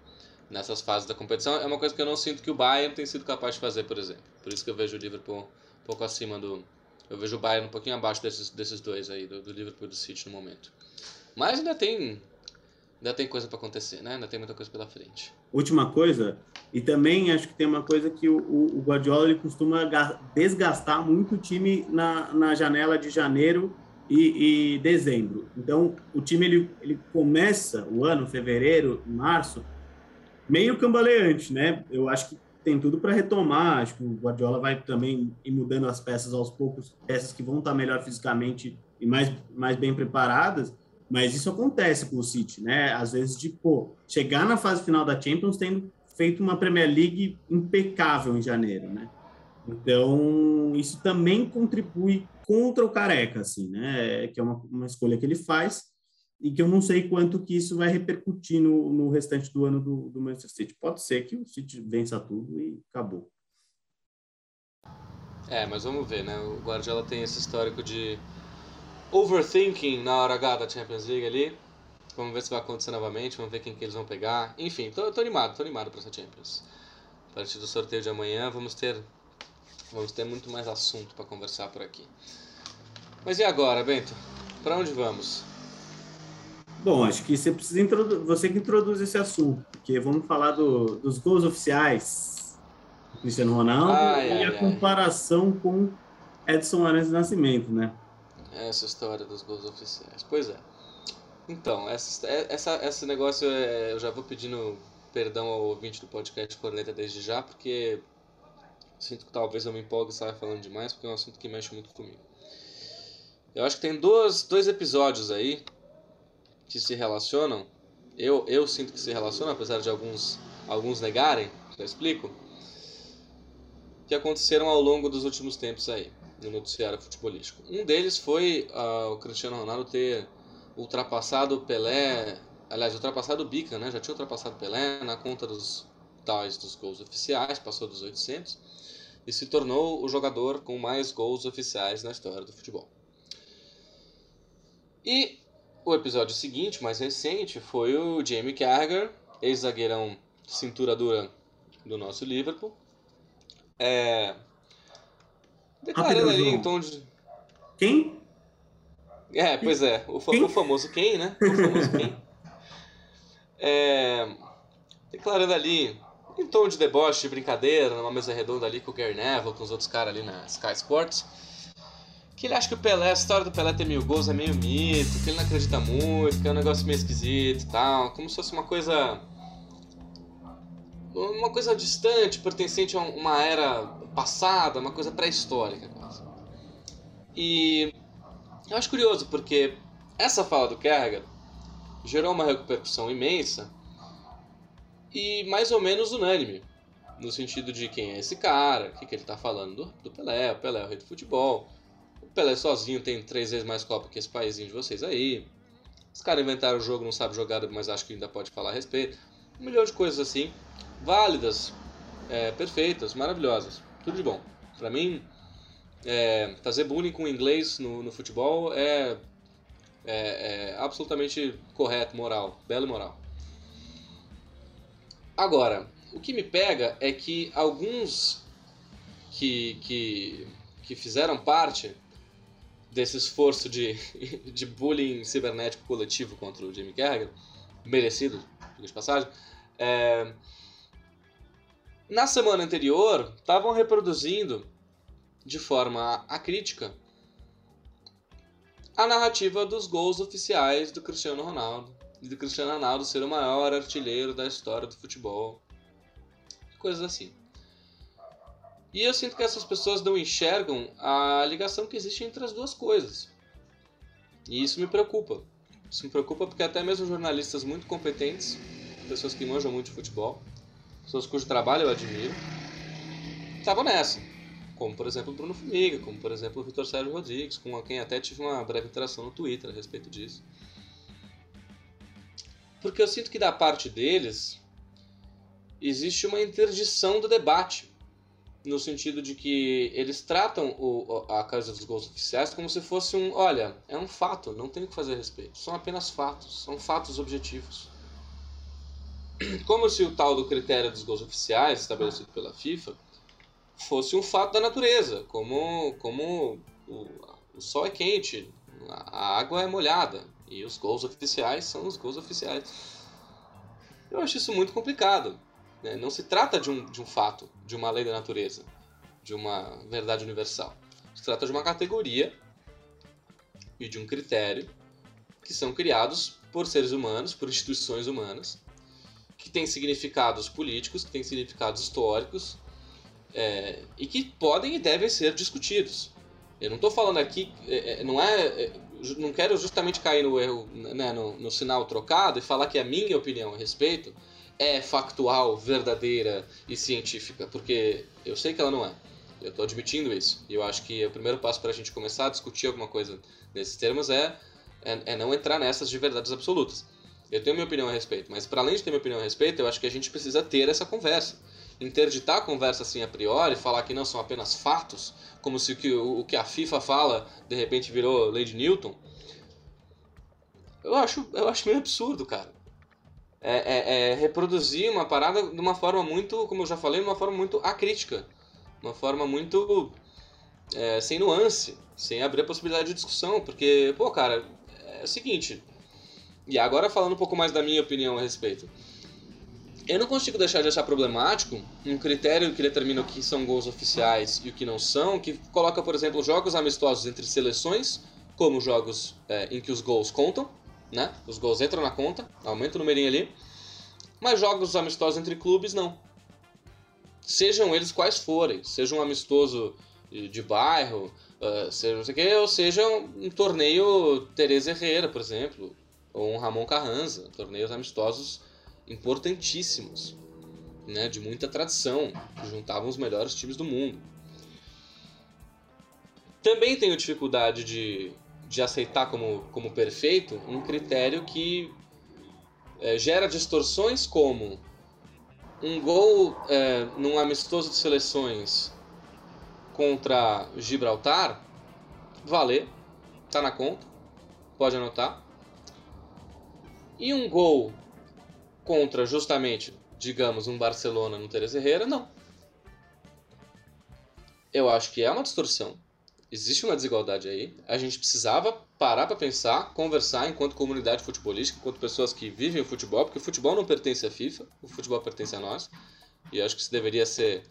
nessas fases da competição. É uma coisa que eu não sinto que o Bayern tem sido capaz de fazer, por exemplo. Por isso que eu vejo o Liverpool um pouco acima do. Eu vejo o Bayern um pouquinho abaixo desses, desses dois aí, do, do Liverpool e do City no momento. Mas ainda tem. Ainda tem coisa para acontecer, né? Ainda tem muita coisa pela frente. Última coisa, e também acho que tem uma coisa que o, o Guardiola ele costuma desgastar muito o time na, na janela de janeiro e, e, dezembro. Então, o time ele, ele começa o ano, fevereiro, março, meio cambaleante, né? Eu acho que tem tudo para retomar. Acho que o Guardiola vai também ir mudando as peças aos poucos, peças que vão estar melhor fisicamente e mais, mais bem preparadas. Mas isso acontece com o City, né? Às vezes, de pô, chegar na fase final da Champions tendo feito uma Premier League impecável em janeiro, né? Então, isso também contribui contra o Careca, assim, né? Que é uma, uma escolha que ele faz e que eu não sei quanto que isso vai repercutir no, no restante do ano do, do Manchester City. Pode ser que o City vença tudo e acabou. É, mas vamos ver, né? O Guardiola tem esse histórico de overthinking na hora H da Champions League ali. Vamos ver se vai acontecer novamente, vamos ver quem que eles vão pegar. Enfim, tô, tô animado, tô animado para essa Champions. A partir do sorteio de amanhã vamos ter vamos ter muito mais assunto para conversar por aqui. Mas e agora, Bento? Para onde vamos? Bom, acho que você precisa introduzir, você que introduz esse assunto, porque vamos falar do, dos gols oficiais do Cristiano Ronaldo ai, e ai, a ai. comparação com Edson Arantes Nascimento, né? Essa história dos gols oficiais. Pois é. Então, essa, essa, esse negócio é, eu já vou pedindo perdão ao ouvinte do podcast Corneta desde já, porque Sinto que talvez eu me empolgue e saia falando demais, porque é um assunto que mexe muito comigo. Eu acho que tem dois, dois episódios aí que se relacionam. Eu, eu sinto que se relacionam, apesar de alguns, alguns negarem, já explico. Que aconteceram ao longo dos últimos tempos aí, no noticiário futebolístico. Um deles foi uh, o Cristiano Ronaldo ter ultrapassado o Pelé, aliás, ultrapassado o Bica, né? Já tinha ultrapassado o Pelé na conta dos tais dos gols oficiais, passou dos 800 e se tornou o jogador com mais gols oficiais na história do futebol. E o episódio seguinte, mais recente, foi o Jamie Carragher, ex-zagueirão cintura dura do nosso Liverpool, é... declarando ali em tom de... Quem? É, pois é, o, fa o famoso quem, né? O famoso quem. É... Declarando ali em tom de deboche, de brincadeira, numa mesa redonda ali com o Gary Neville, com os outros caras ali na Sky Sports, que ele acha que o Pelé, a história do Pelé ter mil gols é meio mito, que ele não acredita muito, que é um negócio meio esquisito e tal, como se fosse uma coisa. uma coisa distante, pertencente a uma era passada, uma coisa pré-histórica. E eu acho curioso porque essa fala do Kerrigan gerou uma repercussão imensa e mais ou menos unânime. No sentido de quem é esse cara, o que, que ele está falando do, do, Pelé, o Pelé é o rei do futebol. Pelé sozinho tem três vezes mais Copa que esse país de vocês aí. Os caras inventaram o jogo, não sabe jogar, mas acho que ainda pode falar a respeito. Um milhão de coisas assim, válidas, é, perfeitas, maravilhosas. Tudo de bom. Pra mim, é, fazer bullying com inglês no, no futebol é, é, é absolutamente correto, moral, belo moral. Agora, o que me pega é que alguns que, que, que fizeram parte desse esforço de, de bullying cibernético coletivo contra o Jamie Carragher, merecido, de passagem, é, na semana anterior estavam reproduzindo de forma acrítica a narrativa dos gols oficiais do Cristiano Ronaldo e do Cristiano Ronaldo ser o maior artilheiro da história do futebol. Coisas assim. E eu sinto que essas pessoas não enxergam a ligação que existe entre as duas coisas. E isso me preocupa. Isso me preocupa porque até mesmo jornalistas muito competentes, pessoas que manjam muito de futebol, pessoas cujo trabalho eu admiro, estavam nessa. Como, por exemplo, Bruno Fumiga, como, por exemplo, o Vitor Sérgio Rodrigues, com quem até tive uma breve interação no Twitter a respeito disso. Porque eu sinto que da parte deles existe uma interdição do debate. No sentido de que eles tratam o, a Casa dos Gols Oficiais como se fosse um. Olha, é um fato, não tem o que fazer a respeito. São apenas fatos, são fatos objetivos. Como se o tal do critério dos gols oficiais, estabelecido pela FIFA, fosse um fato da natureza. Como, como o, o sol é quente, a água é molhada. E os gols oficiais são os gols oficiais. Eu acho isso muito complicado. Né? Não se trata de um, de um fato, de uma lei da natureza, de uma verdade universal. Se trata de uma categoria e de um critério que são criados por seres humanos, por instituições humanas, que têm significados políticos, que têm significados históricos é, e que podem e devem ser discutidos. Eu não estou falando aqui, é, é não é, é não quero justamente cair no erro, né, no, no sinal trocado e falar que a minha opinião a respeito é factual, verdadeira e científica, porque eu sei que ela não é. Eu estou admitindo isso. E eu acho que o primeiro passo para a gente começar a discutir alguma coisa nesses termos é, é, é, não entrar nessas de verdades absolutas. Eu tenho minha opinião a respeito, mas para além de ter minha opinião a respeito, eu acho que a gente precisa ter essa conversa. Interditar a conversa assim a priori, falar que não são apenas fatos, como se o que, o que a FIFA fala de repente virou lei de Newton. Eu acho, eu acho meio absurdo, cara. É, é, é, reproduzir uma parada de uma forma muito, como eu já falei, de uma forma muito acrítica. Uma forma muito é, sem nuance, sem abrir a possibilidade de discussão. Porque, pô, cara, é o seguinte. E agora falando um pouco mais da minha opinião a respeito. Eu não consigo deixar de achar problemático um critério que determina o que são gols oficiais e o que não são, que coloca, por exemplo, jogos amistosos entre seleções, como jogos é, em que os gols contam, né? Os gols entram na conta, aumenta o numerinho ali. Mas jogos amistosos entre clubes, não. sejam eles quais forem, seja um amistoso de, de bairro, uh, seja não sei o que, ou seja um, torneio Teresa Herrera, por exemplo, ou um Ramon Carranza, torneios amistosos importantíssimos, né, de muita tradição, que juntavam os melhores times do mundo. Também tenho dificuldade de, de aceitar como, como perfeito um critério que é, gera distorções como um gol é, num amistoso de seleções contra Gibraltar, valer, tá na conta, pode anotar. E um gol contra justamente, digamos, um Barcelona no Teresa Herrera, não. Eu acho que é uma distorção. Existe uma desigualdade aí. A gente precisava parar para pensar, conversar enquanto comunidade futebolística, enquanto pessoas que vivem o futebol, porque o futebol não pertence à FIFA, o futebol pertence a nós. E acho que isso deveria ser,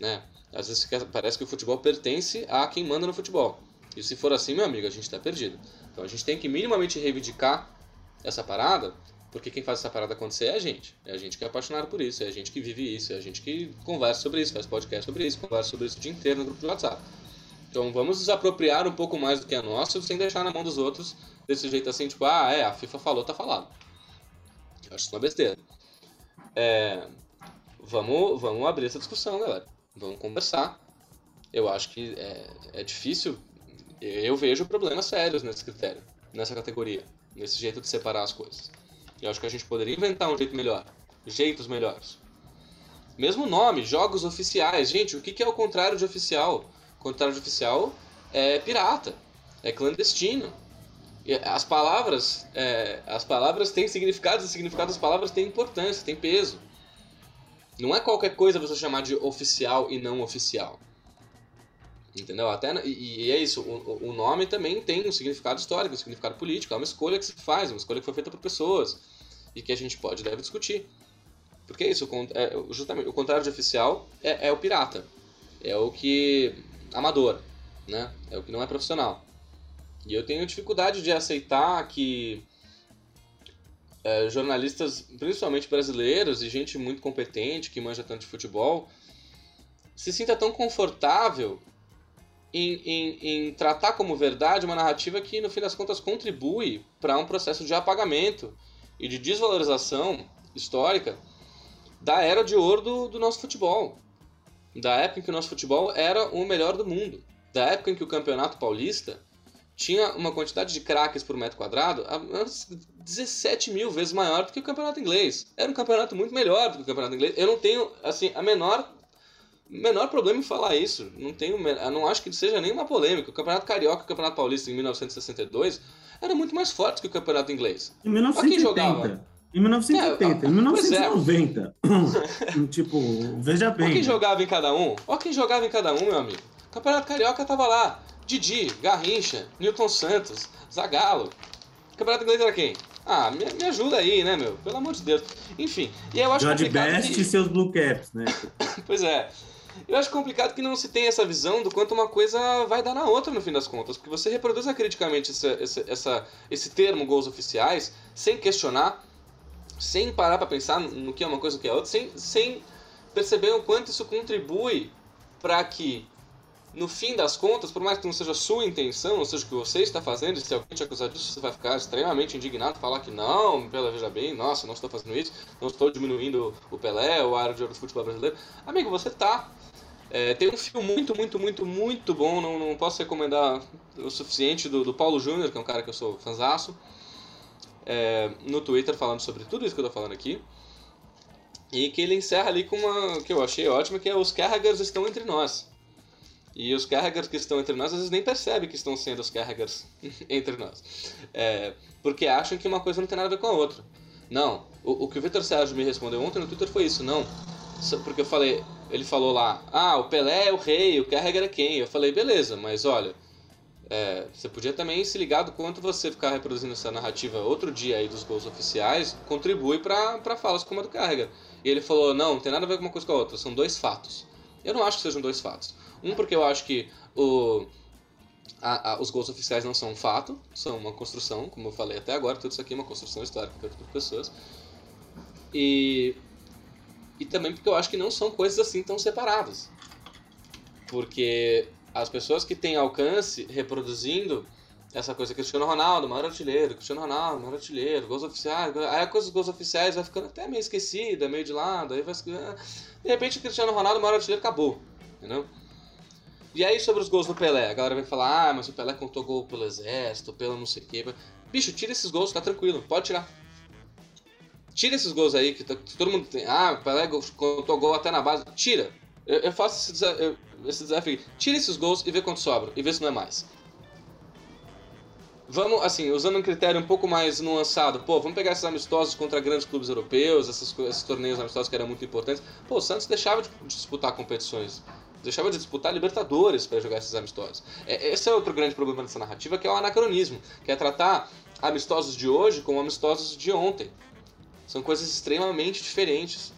né? Às vezes parece que o futebol pertence a quem manda no futebol. E se for assim, meu amigo, a gente está perdido. Então a gente tem que minimamente reivindicar essa parada porque quem faz essa parada acontecer é a gente. É a gente que é apaixonado por isso, é a gente que vive isso, é a gente que conversa sobre isso, faz podcast sobre isso, conversa sobre isso o dia inteiro no grupo de WhatsApp. Então vamos nos apropriar um pouco mais do que é nosso sem deixar na mão dos outros desse jeito assim, tipo, ah, é, a FIFA falou, tá falado. Eu acho isso uma besteira. É, vamos, vamos abrir essa discussão, galera. Vamos conversar. Eu acho que é, é difícil. Eu vejo problemas sérios nesse critério, nessa categoria, nesse jeito de separar as coisas. Eu acho que a gente poderia inventar um jeito melhor. Jeitos melhores. Mesmo nome, jogos oficiais. Gente, o que é o contrário de oficial? O contrário oficial é pirata, é clandestino. As palavras, é, as palavras têm significados, e significados das palavras têm importância, têm peso. Não é qualquer coisa você chamar de oficial e não oficial. Entendeu? Até, e, e é isso, o, o, nome também tem um significado histórico, um significado político, é uma escolha que se faz, uma escolha que foi feita por pessoas e que a gente pode deve discutir. Porque é isso, é, justamente o contrário de oficial é, é, o pirata, é o que. Amador, né? É o que não é profissional. E eu tenho dificuldade de aceitar que é, jornalistas, principalmente brasileiros e gente muito competente que manja tanto de futebol, se sinta tão confortável em, em, em, tratar como verdade uma narrativa que, no fim das contas, contribui para um processo de apagamento e de desvalorização histórica da era de ouro do, do nosso futebol. Da época em que o nosso futebol era o melhor do mundo. Da época em que o Campeonato Paulista tinha uma quantidade de craques por metro quadrado 17 mil vezes maior do que o campeonato inglês. Era um campeonato muito melhor do que o campeonato inglês. Eu não tenho assim a menor menor problema em falar isso. Não tenho, eu não acho que seja nenhuma polêmica. O Campeonato Carioca e o Campeonato Paulista em 1962 era muito mais forte que o Campeonato Inglês. Em 1980. Em 1980, é, em 1990. É. tipo, veja bem. Olha quem né? jogava em cada um. Olha quem jogava em cada um, meu amigo. O Campeonato Carioca tava lá. Didi, Garrincha, Newton Santos, Zagallo. O Campeonato Inglês era quem? Ah, me, me ajuda aí, né, meu? Pelo amor de Deus. Enfim, e eu acho George Best que... e seus Blue Caps, né? pois é. Eu acho complicado que não se tenha essa visão do quanto uma coisa vai dar na outra no fim das contas, porque você reproduz acriticamente essa, essa, essa, esse termo gols oficiais sem questionar, sem parar para pensar no que é uma coisa e o que é outra, sem, sem perceber o quanto isso contribui para que no fim das contas, por mais que não seja sua intenção, não seja o que você está fazendo, se alguém te acusar disso, você vai ficar extremamente indignado, falar que não, pela veja bem, nossa, não estou fazendo isso, não estou diminuindo o Pelé, o área de futebol brasileiro. Amigo, você tá. É, tem um filme muito, muito, muito, muito bom, não, não posso recomendar o suficiente, do, do Paulo Júnior, que é um cara que eu sou fanzaço, é, no Twitter falando sobre tudo isso que eu estou falando aqui. E que ele encerra ali com uma que eu achei ótima, que é Os Carragers estão entre nós. E os carregers que estão entre nós às vezes nem percebem que estão sendo os carregers entre nós. É, porque acham que uma coisa não tem nada a ver com a outra. Não. O, o que o Vitor Sérgio me respondeu ontem no Twitter foi isso. Não. Porque eu falei, ele falou lá, ah, o Pelé é o rei, o carreger é quem? Eu falei, beleza, mas olha, é, você podia também se ligar do quanto você ficar reproduzindo essa narrativa outro dia aí dos gols oficiais contribui para falas como a do carreger. E ele falou, não, não tem nada a ver com uma coisa com a outra, são dois fatos. Eu não acho que sejam dois fatos. Um, porque eu acho que o, a, a, os gols oficiais não são um fato, são uma construção, como eu falei até agora, tudo isso aqui é uma construção histórica feita por pessoas. E E também porque eu acho que não são coisas assim tão separadas. Porque as pessoas que têm alcance reproduzindo essa coisa Cristiano Ronaldo, maior artilheiro, Cristiano Ronaldo, maior artilheiro, gols oficiais, aí a coisa dos gols oficiais vai ficando até meio esquecida, meio de lado, aí vai de repente Cristiano Ronaldo, maior artilheiro, acabou, entendeu? E aí sobre os gols do Pelé, a galera vai falar, ah, mas o Pelé contou gol pelo exército, pelo não sei o quê. Bicho, tira esses gols, tá tranquilo, pode tirar. Tira esses gols aí, que, tá, todo mundo tem. Ah, o Pelé contou gol até na base. Tira. Eu, eu faço esse, eu, esse desafio. Tira esses gols e vê quanto sobra. E vê se não é mais. Vamos, assim, usando um critério um pouco mais nuançado, pô, vamos pegar esses amistosos contra grandes clubes europeus, esses, esses torneios amistosos que eram muito importantes. Pô, o Santos deixava de, disputar competições, deixava de disputar Libertadores para jogar esses amistosos. É, esse é outro grande problema dessa narrativa, que é o anacronismo, que é tratar amistosos de hoje como amistosos de ontem. São coisas extremamente diferentes.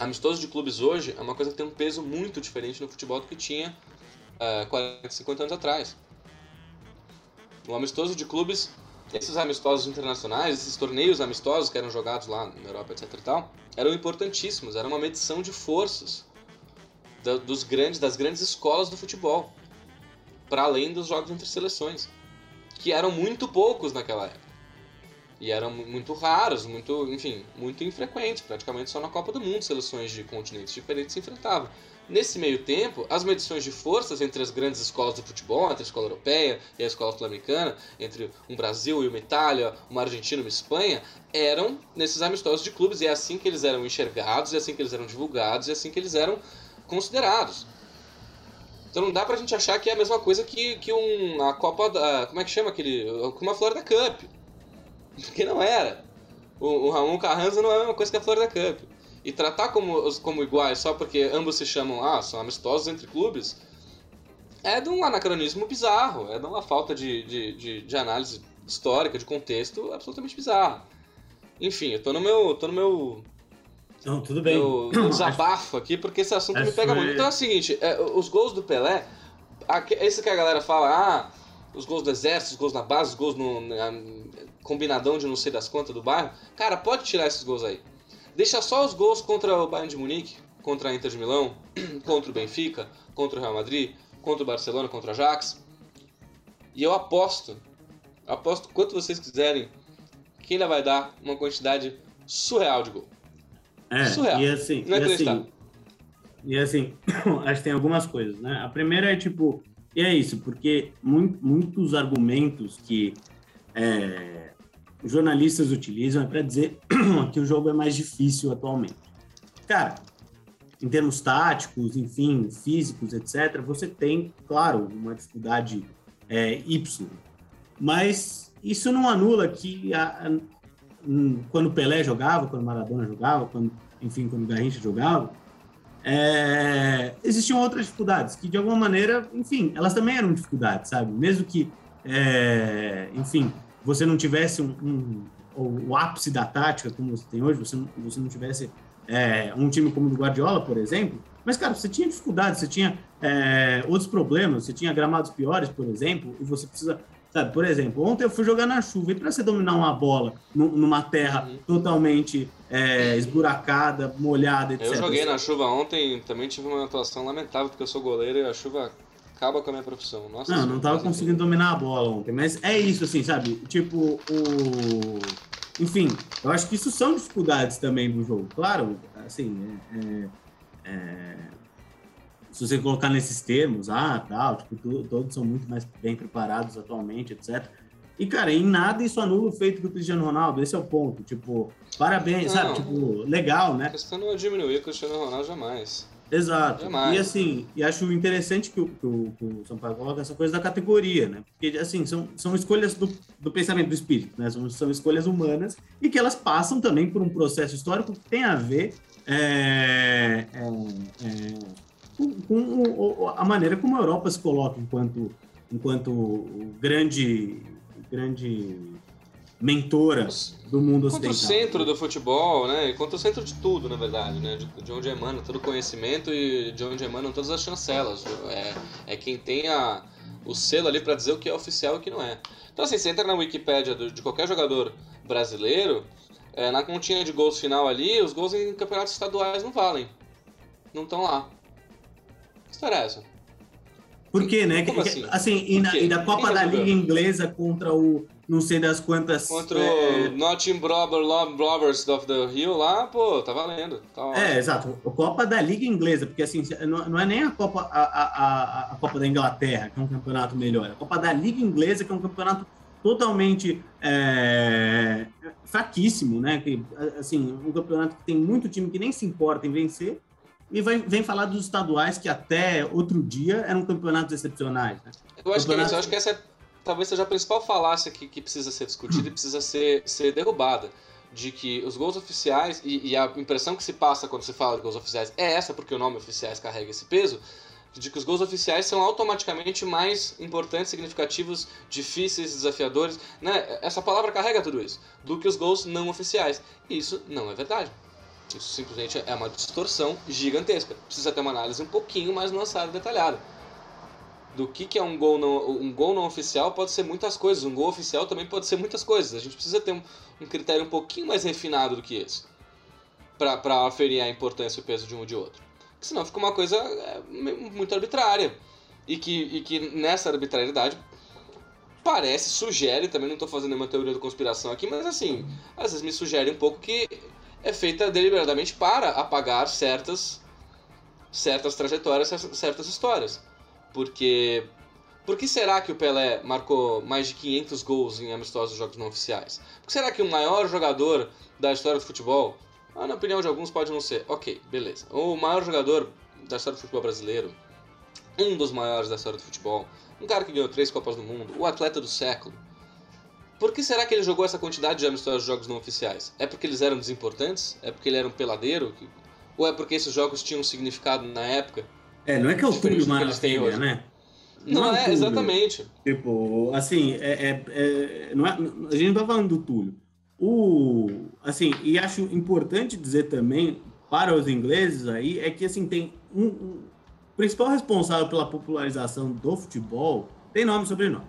Amistoso de clubes hoje é uma coisa que tem um peso muito diferente no futebol do que tinha uh, 40, 50 anos atrás. O amistoso de clubes, esses amistosos internacionais, esses torneios amistosos que eram jogados lá na Europa, etc e tal, eram importantíssimos, era uma medição de forças da, dos grandes, das grandes escolas do futebol, para além dos jogos entre seleções, que eram muito poucos naquela época. E eram muito raros, muito, enfim, muito infrequentes, praticamente só na Copa do Mundo seleções de continentes diferentes se enfrentavam. Nesse meio tempo, as medições de forças entre as grandes escolas do futebol, entre a escola europeia e a escola sul-americana, entre um Brasil e uma Itália, uma Argentina e uma Espanha, eram nesses amistosos de clubes, e é assim que eles eram enxergados, é assim que eles eram divulgados, é assim que eles eram considerados. Então não dá pra gente achar que é a mesma coisa que, que um, a Copa da. Como é que chama aquele. Como a Florida Cup. Porque não era. O, o Ramon Carranza não é a mesma coisa que a Florida Cup e tratar como, como iguais só porque ambos se chamam, ah, são amistosos entre clubes, é de um anacronismo bizarro, é de uma falta de, de, de, de análise histórica, de contexto absolutamente bizarro. Enfim, eu tô no meu. tô no meu. Não, tudo bem. Meu, desabafo aqui, porque esse assunto me pega muito. Então é o seguinte, é, os gols do Pelé, esse que a galera fala, ah, os gols do exército, os gols na base, os gols no na, combinadão de não sei das contas do bairro, cara, pode tirar esses gols aí. Deixa só os gols contra o Bayern de Munique, contra a Inter de Milão, contra o Benfica, contra o Real Madrid, contra o Barcelona, contra o Ajax. E eu aposto, aposto quanto vocês quiserem, que ainda vai dar uma quantidade surreal de gol. É, surreal. E assim, Não é e assim, e assim, acho que tem algumas coisas, né? A primeira é tipo, e é isso, porque muitos argumentos que é, jornalistas utilizam é para dizer que o jogo é mais difícil atualmente. Cara, em termos táticos, enfim, físicos, etc., você tem, claro, uma dificuldade é, Y. Mas isso não anula que a, a, quando Pelé jogava, quando Maradona jogava, quando, enfim, quando Garrincha jogava, é, existiam outras dificuldades que, de alguma maneira, enfim, elas também eram dificuldades, sabe? Mesmo que, é, enfim, você não tivesse um, um o, ápice da tática como você tem hoje, você não, você não tivesse é, um time como o do Guardiola, por exemplo, mas, cara, você tinha dificuldades, você tinha é, outros problemas, você tinha gramados piores, por exemplo, e você precisa, sabe, por exemplo, ontem eu fui jogar na chuva, e para você dominar uma bola numa terra uhum. totalmente é, esburacada, molhada, etc. Eu joguei na chuva ontem, também tive uma atuação lamentável, porque eu sou goleiro e a chuva acaba com a minha profissão. Nossa, não, não tava conseguindo dominar a bola ontem, mas é isso, assim, sabe? Tipo, o. Enfim, eu acho que isso são dificuldades também do jogo. Claro, assim, é, é, é... se você colocar nesses termos, ah, tal, tipo, todos são muito mais bem preparados atualmente, etc. E, cara, em nada isso anula o feito do Cristiano Ronaldo, esse é o ponto. Tipo, parabéns, não, sabe? Tipo, legal, né? A questão não é diminuir o Cristiano Ronaldo jamais. Exato. Demais. E assim, e acho interessante que o, que o, que o São Paulo coloca essa coisa da categoria, né? Porque, assim, são, são escolhas do, do pensamento do espírito, né? São, são escolhas humanas e que elas passam também por um processo histórico que tem a ver é, é, é, com, com, a maneira como a Europa se coloca enquanto, enquanto grande, grande mentora do mundo ocidental. Quanto o centro do futebol, né? Quanto o centro de tudo, na verdade, né? De, de onde emana todo o conhecimento e de onde emanam todas as chancelas. É, é quem tem a, o selo ali para dizer o que é oficial e o que não é. Então, assim, você entra na Wikipédia de qualquer jogador brasileiro, é, na continha de gols final ali, os gols em campeonatos estaduais não valem. Não estão lá. Que história é essa? Por quê, né? Como assim? assim, e, na, e da Copa Quem da tá Liga? Inglesa contra o não sei das quantas. Contra é, o Nottingham Brobber, Robbers of the Hill lá, pô, tá valendo. Tá. É, exato. A Copa da Liga Inglesa, porque assim, não, é nem a Copa, a, a, a, Copa da Inglaterra, que é um campeonato melhor. É a Copa da Liga Inglesa, que é um campeonato totalmente é, fraquíssimo, né? Que, assim, um campeonato que tem muito time que nem se importa em vencer. E vai, vem falar dos estaduais, que até outro dia eram campeonatos excepcionais. Né? Eu acho que é Campeonato- isso, eu acho que essa é, talvez seja a principal falácia que, que precisa ser discutida e precisa ser, ser derrubada. De que os gols oficiais, e, e a impressão que se passa quando se fala de gols oficiais é essa, porque o nome oficiais carrega esse peso, de que os gols oficiais são automaticamente mais importantes, significativos, difíceis, desafiadores, né? Essa palavra carrega tudo isso, do que os gols não oficiais. E isso não é verdade. Isso simplesmente é uma distorção gigantesca. Precisa ter uma análise um pouquinho mais lançada e detalhada do que, que é um gol, não, um gol não oficial pode ser muitas coisas, um gol oficial também pode ser muitas coisas. A gente precisa ter um, um critério um pouquinho mais refinado do que esse para aferir a importância e o peso de um ou de outro. Porque senão fica uma coisa é, muito arbitrária. E que, e que nessa arbitrariedade parece, sugere, também não estou fazendo nenhuma teoria da conspiração aqui, mas assim, às vezes me sugere um pouco que é feita deliberadamente para apagar certas, certas trajetórias, certas histórias. Porque por que será que o Pelé marcou mais de 500 gols em amistosos jogos não oficiais? Por que será que o maior jogador da história do futebol, ah, na opinião de alguns pode não ser, ok, beleza. O maior jogador da história do futebol brasileiro, um dos maiores da história do futebol, um cara que ganhou três Copas do Mundo, o atleta do século. Por que será que ele jogou essa quantidade de amistosos jogos não oficiais? É porque eles eram desimportantes? É porque ele era um peladeiro? Ou é porque esses jogos tinham significado na época? É, não é que é o Diferente Túlio Maravilha, né? Não, o é, Túlio. exatamente. Tipo, assim, é, é- é- não é, a gente não tá falando do Túlio. O, assim, e acho importante dizer também para os ingleses aí é que assim tem um, um- principal responsável pela popularização do futebol tem nome e sobrenome,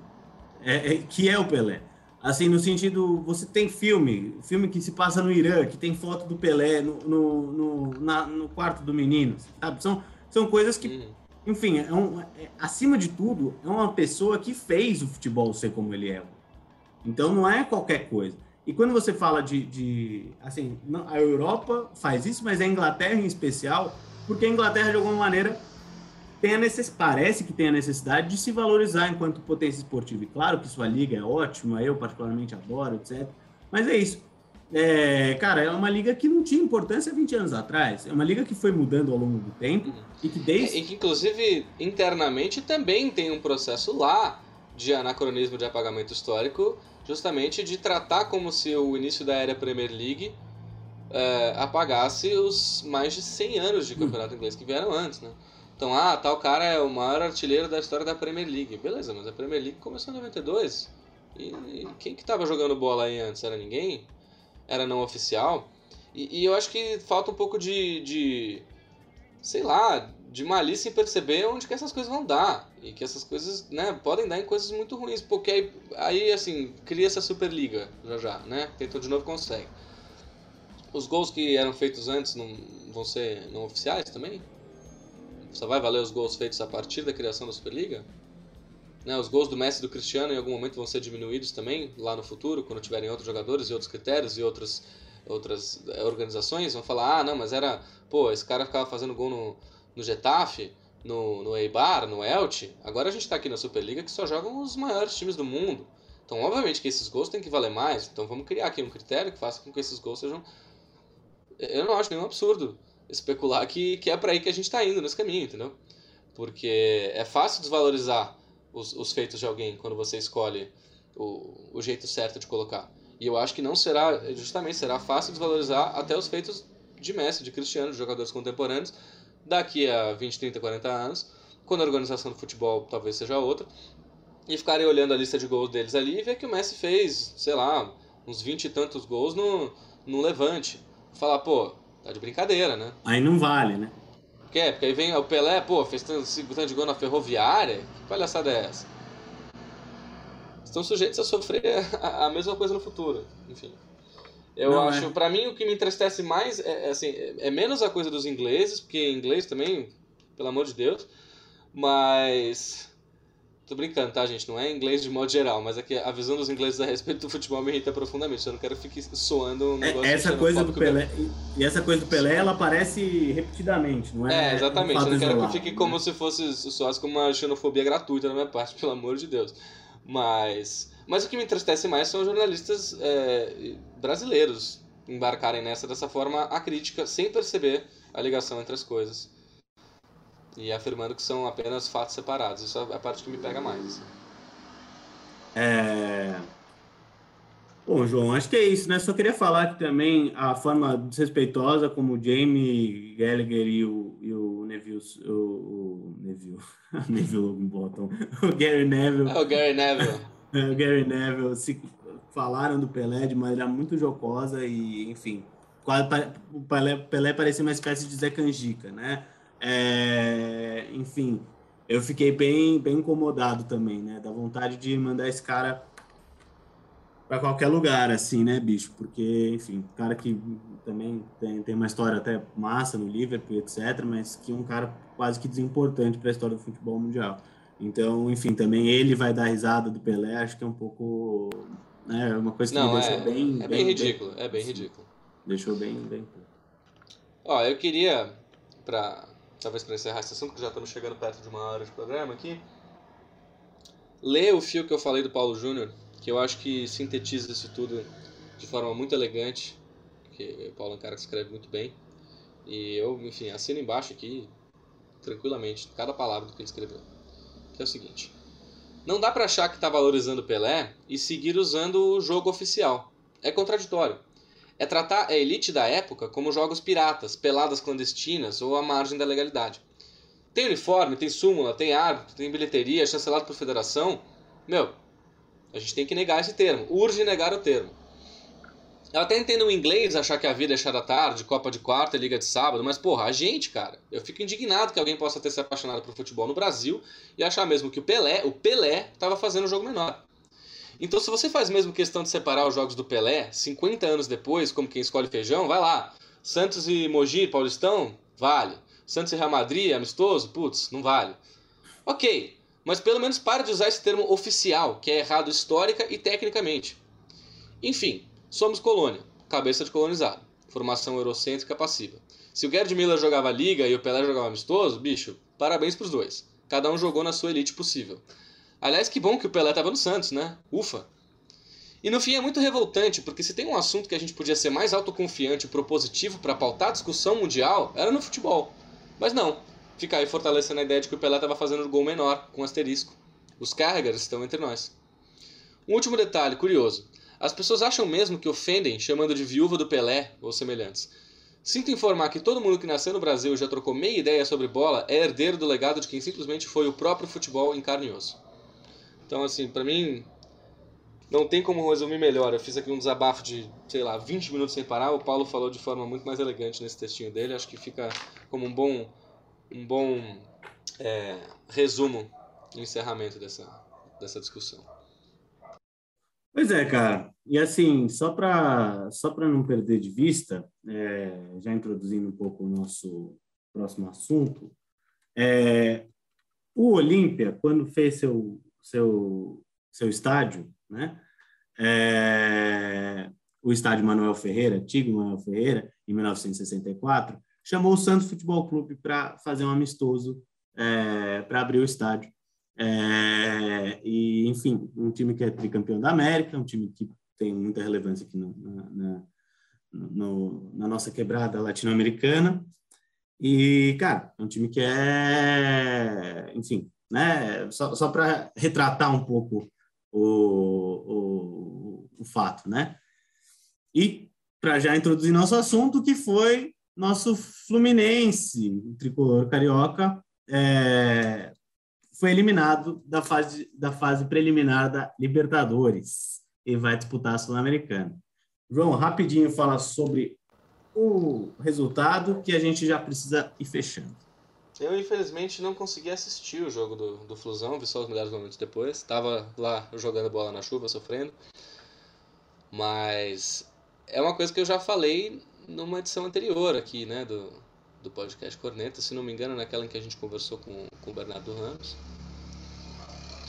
é, é- que é o Pelé. Assim, no sentido, você tem filme, filme que se passa no Irã, que tem foto do Pelé no, no, no, na- no quarto do menino, sabe? São, são coisas que Uhum. enfim, é um- é- acima de tudo, é uma pessoa que fez o futebol ser como ele é. Então não é qualquer coisa. E quando você fala de. de assim, não- a Europa faz isso, mas a Inglaterra em especial, porque a Inglaterra, de alguma maneira, tem a necess... parece que tem a necessidade de se valorizar enquanto potência esportiva. E claro que sua liga é ótima, eu particularmente adoro, etc. Mas é isso. É, cara, é uma liga que não tinha importância 20 anos atrás. É uma liga que foi mudando ao longo do tempo e que desde. E que, inclusive, internamente também tem um processo lá de anacronismo de apagamento histórico, justamente de tratar como se o início da era Premier League é, apagasse os mais de 100 anos de campeonato inglês que vieram antes, né? Então, ah, tal cara é o maior artilheiro da história da Premier League. Beleza, mas a Premier League começou em 92. E, e quem que tava jogando bola aí antes? Era ninguém? Era não oficial? E, e eu acho que falta um pouco de, de sei lá, de malícia em perceber onde que essas coisas vão dar. E que essas coisas, né, podem dar em coisas muito ruins. Porque aí, aí assim, cria essa Superliga já já, né? Tentou de novo, consegue. Os gols que eram feitos antes não vão ser não oficiais também? Só vai valer os gols feitos a partir da criação da Superliga? Né, os gols do Messi e do Cristiano em algum momento vão ser diminuídos também, lá no futuro, quando tiverem outros jogadores e outros critérios e outras, outras eh, organizações. Vão falar, ah, não, mas era pô, esse cara ficava fazendo gol no, no Getafe, no, no Eibar, no Elche. Agora a gente tá aqui na Superliga que só jogam os maiores times do mundo. Então, obviamente que esses gols têm que valer mais. Então, vamos criar aqui um critério que faça com que esses gols sejam. Eu não acho nenhum absurdo especular que, que é para aí que a gente tá indo nesse caminho, entendeu? Porque é fácil desvalorizar os, os feitos de alguém quando você escolhe o, o jeito certo de colocar. E eu acho que não será, justamente, será fácil desvalorizar até os feitos de Messi, de Cristiano, de jogadores contemporâneos, daqui a 20, 30, 40 anos, quando a organização do futebol talvez seja outra, e ficarem olhando a lista de gols deles ali e ver que o Messi fez, sei lá, uns 20 e tantos gols no, no Levante. Falar, pô, tá de brincadeira, né? Aí não vale, né? Por quê? Porque aí vem o Pelé, pô, fez tanto, de gol na ferroviária. Que palhaçada é essa? Estão sujeitos a sofrer a, a mesma coisa no futuro. Enfim. Eu Não, acho, é. pra mim, o que me entristece mais é, é, assim, é é menos a coisa dos ingleses, porque inglês também, pelo amor de Deus, mas. Tô brincando, tá, gente? Não é inglês de modo geral, mas é que a visão dos ingleses a respeito do futebol me irrita profundamente. Eu não quero que fique soando um É, negócio essa coisa do Pelé. E essa coisa do Pelé, ela aparece repetidamente, não é? É, exatamente. um Eu não quero isolado, que fique né? como se fosse soasse como uma xenofobia gratuita da minha parte, pelo amor de Deus. Mas, mas o que me entristece mais são os jornalistas é, brasileiros embarcarem nessa dessa forma a crítica, sem perceber a ligação entre as coisas. E afirmando que são apenas fatos separados. Isso é a parte que me pega mais. assim. É... Bom, João, acho que é isso, né? Só queria falar que também a forma desrespeitosa como o Jamie Gallagher e o, e o Neville, o, o Neville, Neville Bottom, o Gary Neville, É o Gary Neville. o Gary Neville se falaram do Pelé de maneira muito jocosa e, enfim, quase o Pelé, Pelé parecia uma espécie de Zé Canjica, né? É, enfim, eu fiquei bem, bem incomodado também, né? Da vontade de mandar esse cara para qualquer lugar, assim, né, bicho? Porque, enfim, cara que também tem, tem uma história até massa no Liverpool, etc., mas que é um cara quase que desimportante para a história do futebol mundial. Então, enfim, também ele vai dar risada do Pelé, acho que é um pouco. Né, uma coisa que Não, me é, deixou bem. é bem ridículo. É bem ridículo. Deixou bem. bem... Ó, eu queria, pra, talvez para encerrar esse assunto, que já estamos chegando perto de uma hora de programa aqui, ler o fio que eu falei do Paulo Júnior, que eu acho que sintetiza isso tudo de forma muito elegante, que o Paulo é um cara que escreve muito bem, e eu, enfim, assino embaixo aqui, tranquilamente, cada palavra do que ele escreveu. Que é o seguinte, não dá pra achar que tá valorizando Pelé e seguir usando o jogo oficial. É contraditório é tratar a elite da época como jogos piratas, peladas clandestinas ou à margem da legalidade. Tem uniforme, tem súmula, tem árbitro, tem bilheteria, chancelado por federação. Meu, a gente tem que negar esse termo. Urge negar o termo. Eu até entendo o inglês achar que a vida é chá da tarde, Copa de quarta Liga de sábado, mas porra, a gente, cara, eu fico indignado que alguém possa ter se apaixonado por futebol no Brasil e achar mesmo que o Pelé, o Pelé, estava fazendo um jogo menor. Então, se você faz mesmo questão de separar os jogos do Pelé, 50 anos depois, como quem escolhe feijão, vai lá. Santos e Mogi, Paulistão, vale. Santos e Real Madrid, amistoso, putz, não vale. Ok, mas pelo menos pare de usar esse termo oficial, que é errado histórica e tecnicamente. Enfim, somos colônia, cabeça de colonizado, formação eurocêntrica passiva. Se o Gerd Miller jogava liga e o Pelé jogava amistoso, bicho, parabéns pros dois. Cada um jogou na sua elite possível. Aliás, que bom que o Pelé tava no Santos, né? Ufa. E no fim é muito revoltante, porque se tem um assunto que a gente podia ser mais autoconfiante e propositivo para pautar a discussão mundial, era no futebol. Mas não. Fica aí fortalecendo a ideia de que o Pelé estava fazendo gol menor, com asterisco. Os Carragers estão entre nós. Um último detalhe curioso. As pessoas acham mesmo que ofendem chamando de viúva do Pelé ou semelhantes. Sinto informar que todo mundo que nasceu no Brasil e já trocou meia ideia sobre bola é herdeiro do legado de quem simplesmente foi o próprio futebol em carne e osso. Então, assim, pra mim, não tem como resumir melhor. Eu fiz aqui um desabafo de, sei lá, 20 minutos sem parar. O Paulo falou de forma muito mais elegante nesse textinho dele. Acho que fica como um bom, um bom é, resumo e encerramento dessa, dessa discussão. Pois é, cara. E assim, só para só para não perder de vista, é, já introduzindo um pouco o nosso próximo assunto, é, o Olímpia, quando fez seu, seu, seu estádio, né? É, o estádio Manuel Ferreira, antigo Manuel Ferreira, em 1964, chamou o Santos Futebol Clube para fazer um amistoso é, para abrir o estádio. É, e, enfim, um time que é tricampeão da América, um time que tem muita relevância aqui no, na, na, no, na nossa quebrada latino-americana. E, cara, é um time que é, enfim, né? Só, só para retratar um pouco o, o, o fato, né? E para já introduzir nosso assunto, que foi nosso Fluminense, o tricolor carioca, é, foi eliminado da fase, da fase preliminar da Libertadores e vai disputar a Sul-Americana. João, rapidinho fala sobre o resultado que a gente já precisa ir fechando. Eu, infelizmente, não consegui assistir o jogo do, do Flusão, vi só os melhores momentos depois. Tava lá jogando bola na chuva, sofrendo. Mas é uma coisa que eu já falei numa edição anterior aqui, né, do, do podcast Corneta, se não me engano, naquela em que a gente conversou com, com o Bernardo Ramos,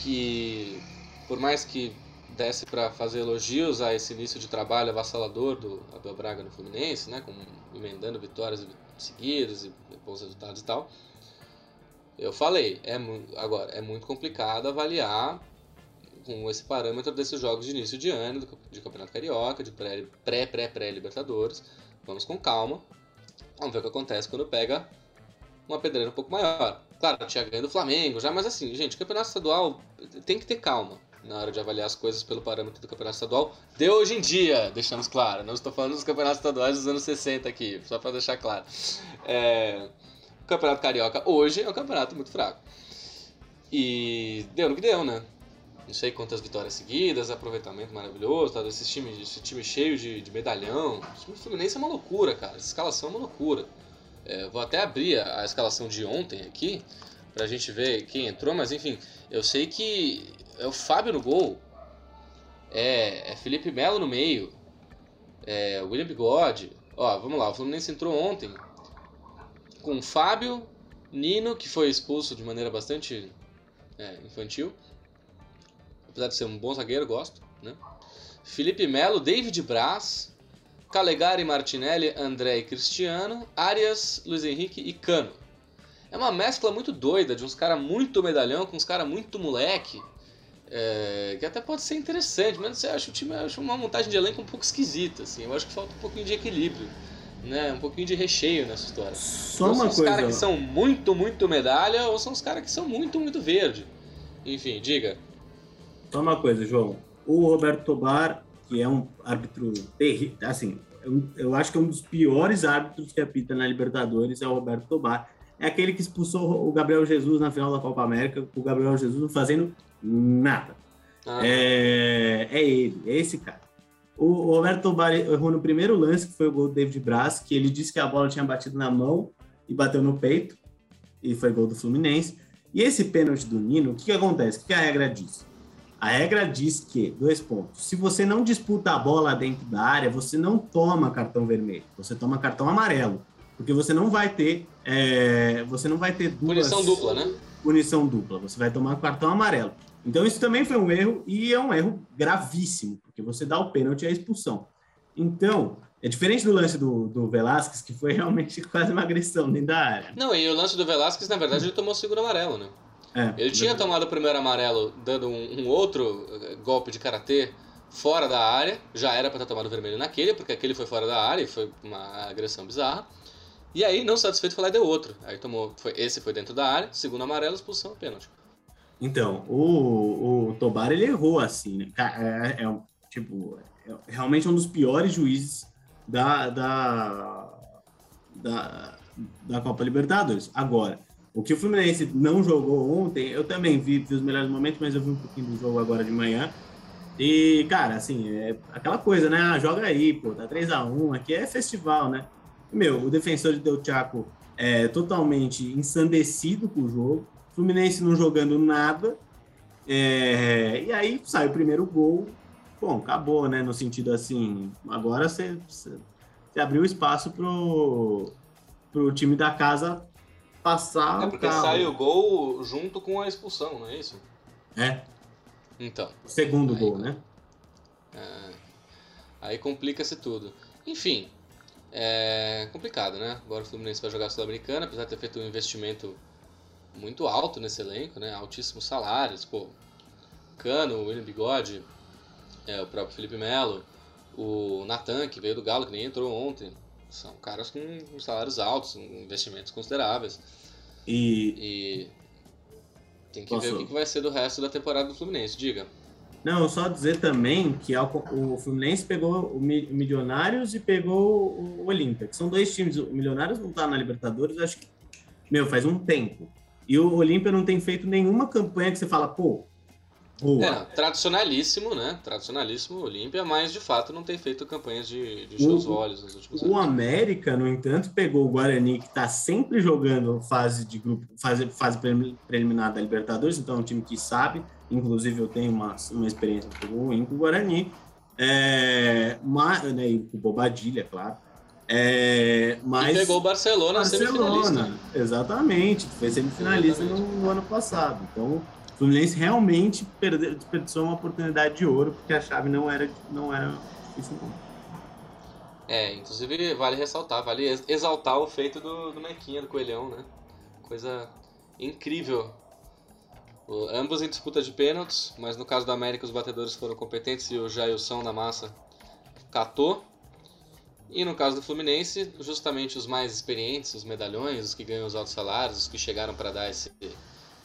que por mais que desse para fazer elogios a esse início de trabalho avassalador do Abel Braga no Fluminense, né, com, emendando vitórias seguidas e bons resultados e tal, eu falei, é agora é muito complicado avaliar com esse parâmetro desses jogos de início de ano, de Campeonato Carioca, de pré-pré-pré-Libertadores. Vamos com calma. Vamos ver o que acontece quando pega uma pedreira um pouco maior. Claro, tinha ganho do Flamengo já, mas assim, gente, campeonato estadual tem que ter calma na hora de avaliar as coisas pelo parâmetro do campeonato estadual de hoje em dia, deixamos claro. Não estou falando dos campeonatos estaduais dos anos 60 aqui, só para deixar claro. É, campeonato carioca hoje é um campeonato muito fraco. E deu no que deu, né? Não sei quantas vitórias seguidas, aproveitamento maravilhoso, tá? esse, time, esse time cheio de, de medalhão. O time Fluminense é uma loucura, cara. Essa escalação é uma loucura. É, vou até abrir a, a escalação de ontem aqui, pra gente ver quem entrou, mas enfim, eu sei que é o Fábio no gol, é, é Felipe Melo no meio, é William Bigode. Ó, vamos lá, o Fluminense entrou ontem com Fábio, Nino, que foi expulso de maneira bastante é, infantil, apesar de ser um bom zagueiro, gosto, né? Felipe Melo, David Braz, Calegari, Martinelli, André e Cristiano, Arias, Luiz Henrique e Cano. É uma mescla muito doida de uns caras muito medalhão com uns caras muito moleque. É, que até pode ser interessante, mas você acha o time acho uma montagem de elenco um pouco esquisita, assim. Eu acho que falta um pouquinho de equilíbrio, né? Um pouquinho de recheio nessa história. Só uma são coisa. os caras que são muito, muito medalha ou são os caras que são muito, muito verde. Enfim, diga. Só uma coisa, João. O Roberto Tobar, que é um árbitro terrível, assim, eu, eu acho que é um dos piores árbitros que apita na Libertadores é o Roberto Tobar. É aquele que expulsou o Gabriel Jesus na final da Copa América, o Gabriel Jesus não fazendo Nada. Ah. É, é ele, é esse cara. O Roberto Tobar errou no primeiro lance, que foi o gol do David Braz, que ele disse que a bola tinha batido na mão e bateu no peito, e foi gol do Fluminense. E esse pênalti do Nino, o que, que acontece? O que, que a regra diz? A regra diz que, dois pontos, se você não disputa a bola dentro da área, você não toma cartão vermelho, você toma cartão amarelo, porque você não vai ter, é, você não vai ter duas... Punição dupla, né? Punição dupla, você vai tomar cartão amarelo. Então isso também foi um erro e é um erro gravíssimo, porque você dá o pênalti e a expulsão. Então, é diferente do lance do, do Velasquez, que foi realmente quase uma agressão dentro da área. Não, e o lance do Velasquez, na verdade, ele tomou o segundo amarelo, né? É, ele tinha tomado o primeiro amarelo dando um, um outro eh, golpe de karatê fora da área, já era para ter tomado o vermelho naquele, porque aquele foi fora da área e foi uma agressão bizarra. E aí, não satisfeito, foi lá e deu outro. Aí tomou, foi, esse foi dentro da área, segundo amarelo, expulsão, pênalti. Então, o, o Tobar ele errou assim, né? É, é, tipo, é realmente um dos piores juízes da, da, da, da Copa Libertadores. Agora, o que o Fluminense não jogou ontem, eu também vi, vi os melhores momentos, mas eu vi um pouquinho do jogo agora de manhã. E, cara, assim, é aquela coisa, né? Ah, joga aí, pô, tá 3x1, aqui é festival, né? Meu, o defensor de Del Chaco é totalmente ensandecido com o jogo. Fluminense não jogando nada. É, e aí sai o primeiro gol. Bom, acabou, né? No sentido assim, agora você, você abriu espaço pro, pro time da casa passar. É porque o sai o gol junto com a expulsão, não é isso? É. Então. Segundo aí, gol, né? É, aí complica-se tudo. Enfim, é complicado, né? Agora o Fluminense vai jogar a Sul-Americana, apesar de ter feito um investimento muito alto nesse elenco, né? Altíssimos salários, pô. Cano, o William Bigode, é, o próprio Felipe Melo, o Natan, que veio do Galo, que nem entrou ontem. São caras com salários altos, investimentos consideráveis. E. e tem que Posso... ver o que vai ser do resto da temporada do Fluminense, diga. Não, só dizer também que o Fluminense pegou o Milionários e pegou o Olímpia, que são dois times. O Milionários não tá na Libertadores, acho que, meu, faz um tempo. E o Olímpia não tem feito nenhuma campanha que você fala, pô. Boa. É, tradicionalíssimo, né? Tradicionalíssimo o Olímpia, mas de fato não tem feito campanhas de, de seus olhos nos últimos anos. O América, no entanto, pegou o Guarani, que está sempre jogando fase de grupo, fase, fase preliminar da Libertadores, então é um time que sabe. Inclusive, eu tenho uma, uma experiência ruim com o Guarani. É, mas, né, e com Bobadilha, claro. É, mas e pegou o Barcelona, Barcelona semifinalista. Exatamente, foi semifinalista no, no, ano passado. Então, o Fluminense realmente perdeu, desperdiçou uma oportunidade de ouro, porque a chave não era, não era difícil. É, inclusive vale ressaltar, vale exaltar o feito do, do Mequinha, do Coelhão, né? Coisa incrível. O, ambos em disputa de pênaltis, mas no caso do América os batedores foram competentes e o Jailson da Massa catou. E no caso do Fluminense, justamente os mais experientes, os medalhões, os que ganham os altos salários, os que chegaram para dar esse,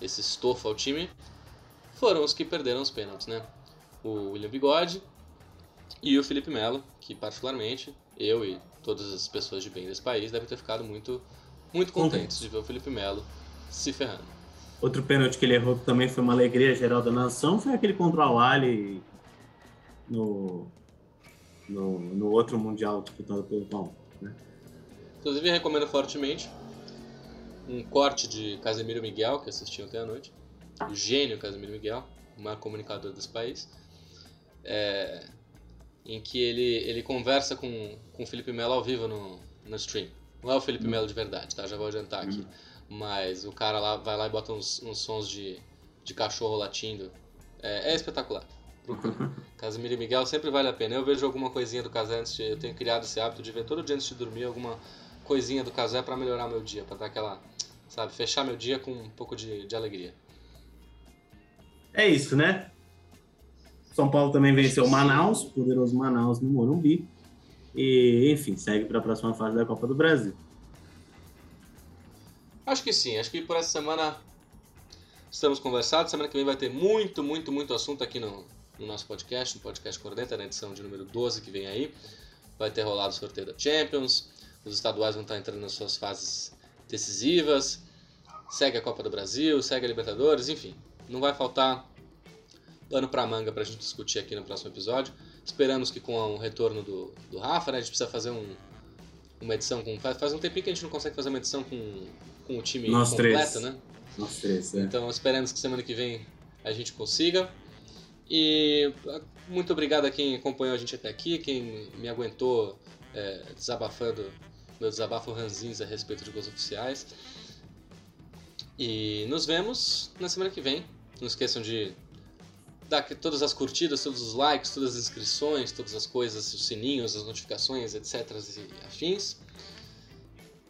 esse estofo ao time, foram os que perderam os pênaltis, né? O William Bigode e o Felipe Melo, que particularmente eu e todas as pessoas de bem desse país devem ter ficado muito, muito contentes de ver o Felipe Melo se ferrando. Outro pênalti que ele errou que também foi uma alegria geral da nação foi aquele contra o Ali no, no, no outro Mundial disputado pelo Palmeiras. Né? Inclusive, recomendo fortemente um corte de Casemiro Miguel, que assisti ontem à noite. O gênio Casemiro Miguel, o maior comunicador desse país. É, em que ele, ele conversa com, com o Felipe Melo ao vivo no, no stream. Não é o Felipe Melo de verdade, tá? Já vou adiantar aqui. Mas o cara lá vai lá e bota uns, uns sons de, de cachorro latindo. É, é espetacular. Casimiro e Miguel sempre vale a pena. Eu vejo alguma coisinha do Casé antes de. Eu tenho criado esse hábito de ver todo dia antes de dormir alguma coisinha do Casé para melhorar meu dia, para dar aquela. Sabe, fechar meu dia com um pouco de, de alegria. É isso, né? São Paulo também venceu Manaus, poderoso Manaus no Morumbi. E, enfim, segue para a próxima fase da Copa do Brasil. Acho que sim, acho que por essa semana estamos conversados. Semana que vem vai ter muito, muito, muito assunto aqui no, no nosso podcast, no podcast Cordenta, na edição de número 12 que vem aí. Vai ter rolado o sorteio da Champions, os estaduais vão estar entrando nas suas fases decisivas, segue a Copa do Brasil, segue a Libertadores, enfim, não vai faltar pano para manga para a gente discutir aqui no próximo episódio. Esperamos que com o retorno do, do Rafa, né, a gente precisa fazer um, uma edição com. Faz, faz um tempinho que a gente não consegue fazer uma edição com, com o time Nós completo, três. né? Nós três, é. Então esperamos que semana que vem a gente consiga. E muito obrigado a quem acompanhou a gente até aqui, quem me aguentou é, desabafando meu desabafo ranzins a respeito de gols oficiais. E nos vemos na semana que vem. Não esqueçam de dar todas as curtidas, todos os likes, todas as inscrições, todas as coisas, os sininhos, as notificações, etc. e afins.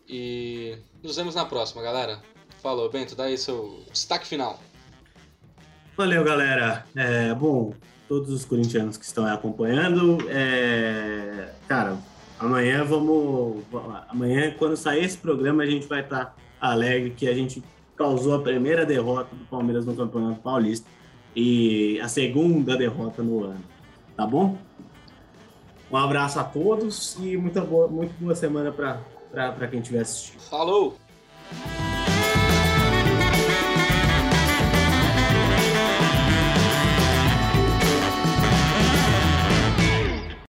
E nos vemos na próxima, galera. Falou, Bento, dá aí seu destaque final. Valeu, galera. É, bom, todos os corintianos que estão aí acompanhando, é, cara, amanhã vamos. Amanhã, quando sair esse programa, a gente vai estar alegre que a gente causou a primeira derrota do Palmeiras no Campeonato Paulista e a segunda derrota no ano. Tá bom? Um abraço a todos e muita boa, muito boa semana para quem estiver assistindo. Falou!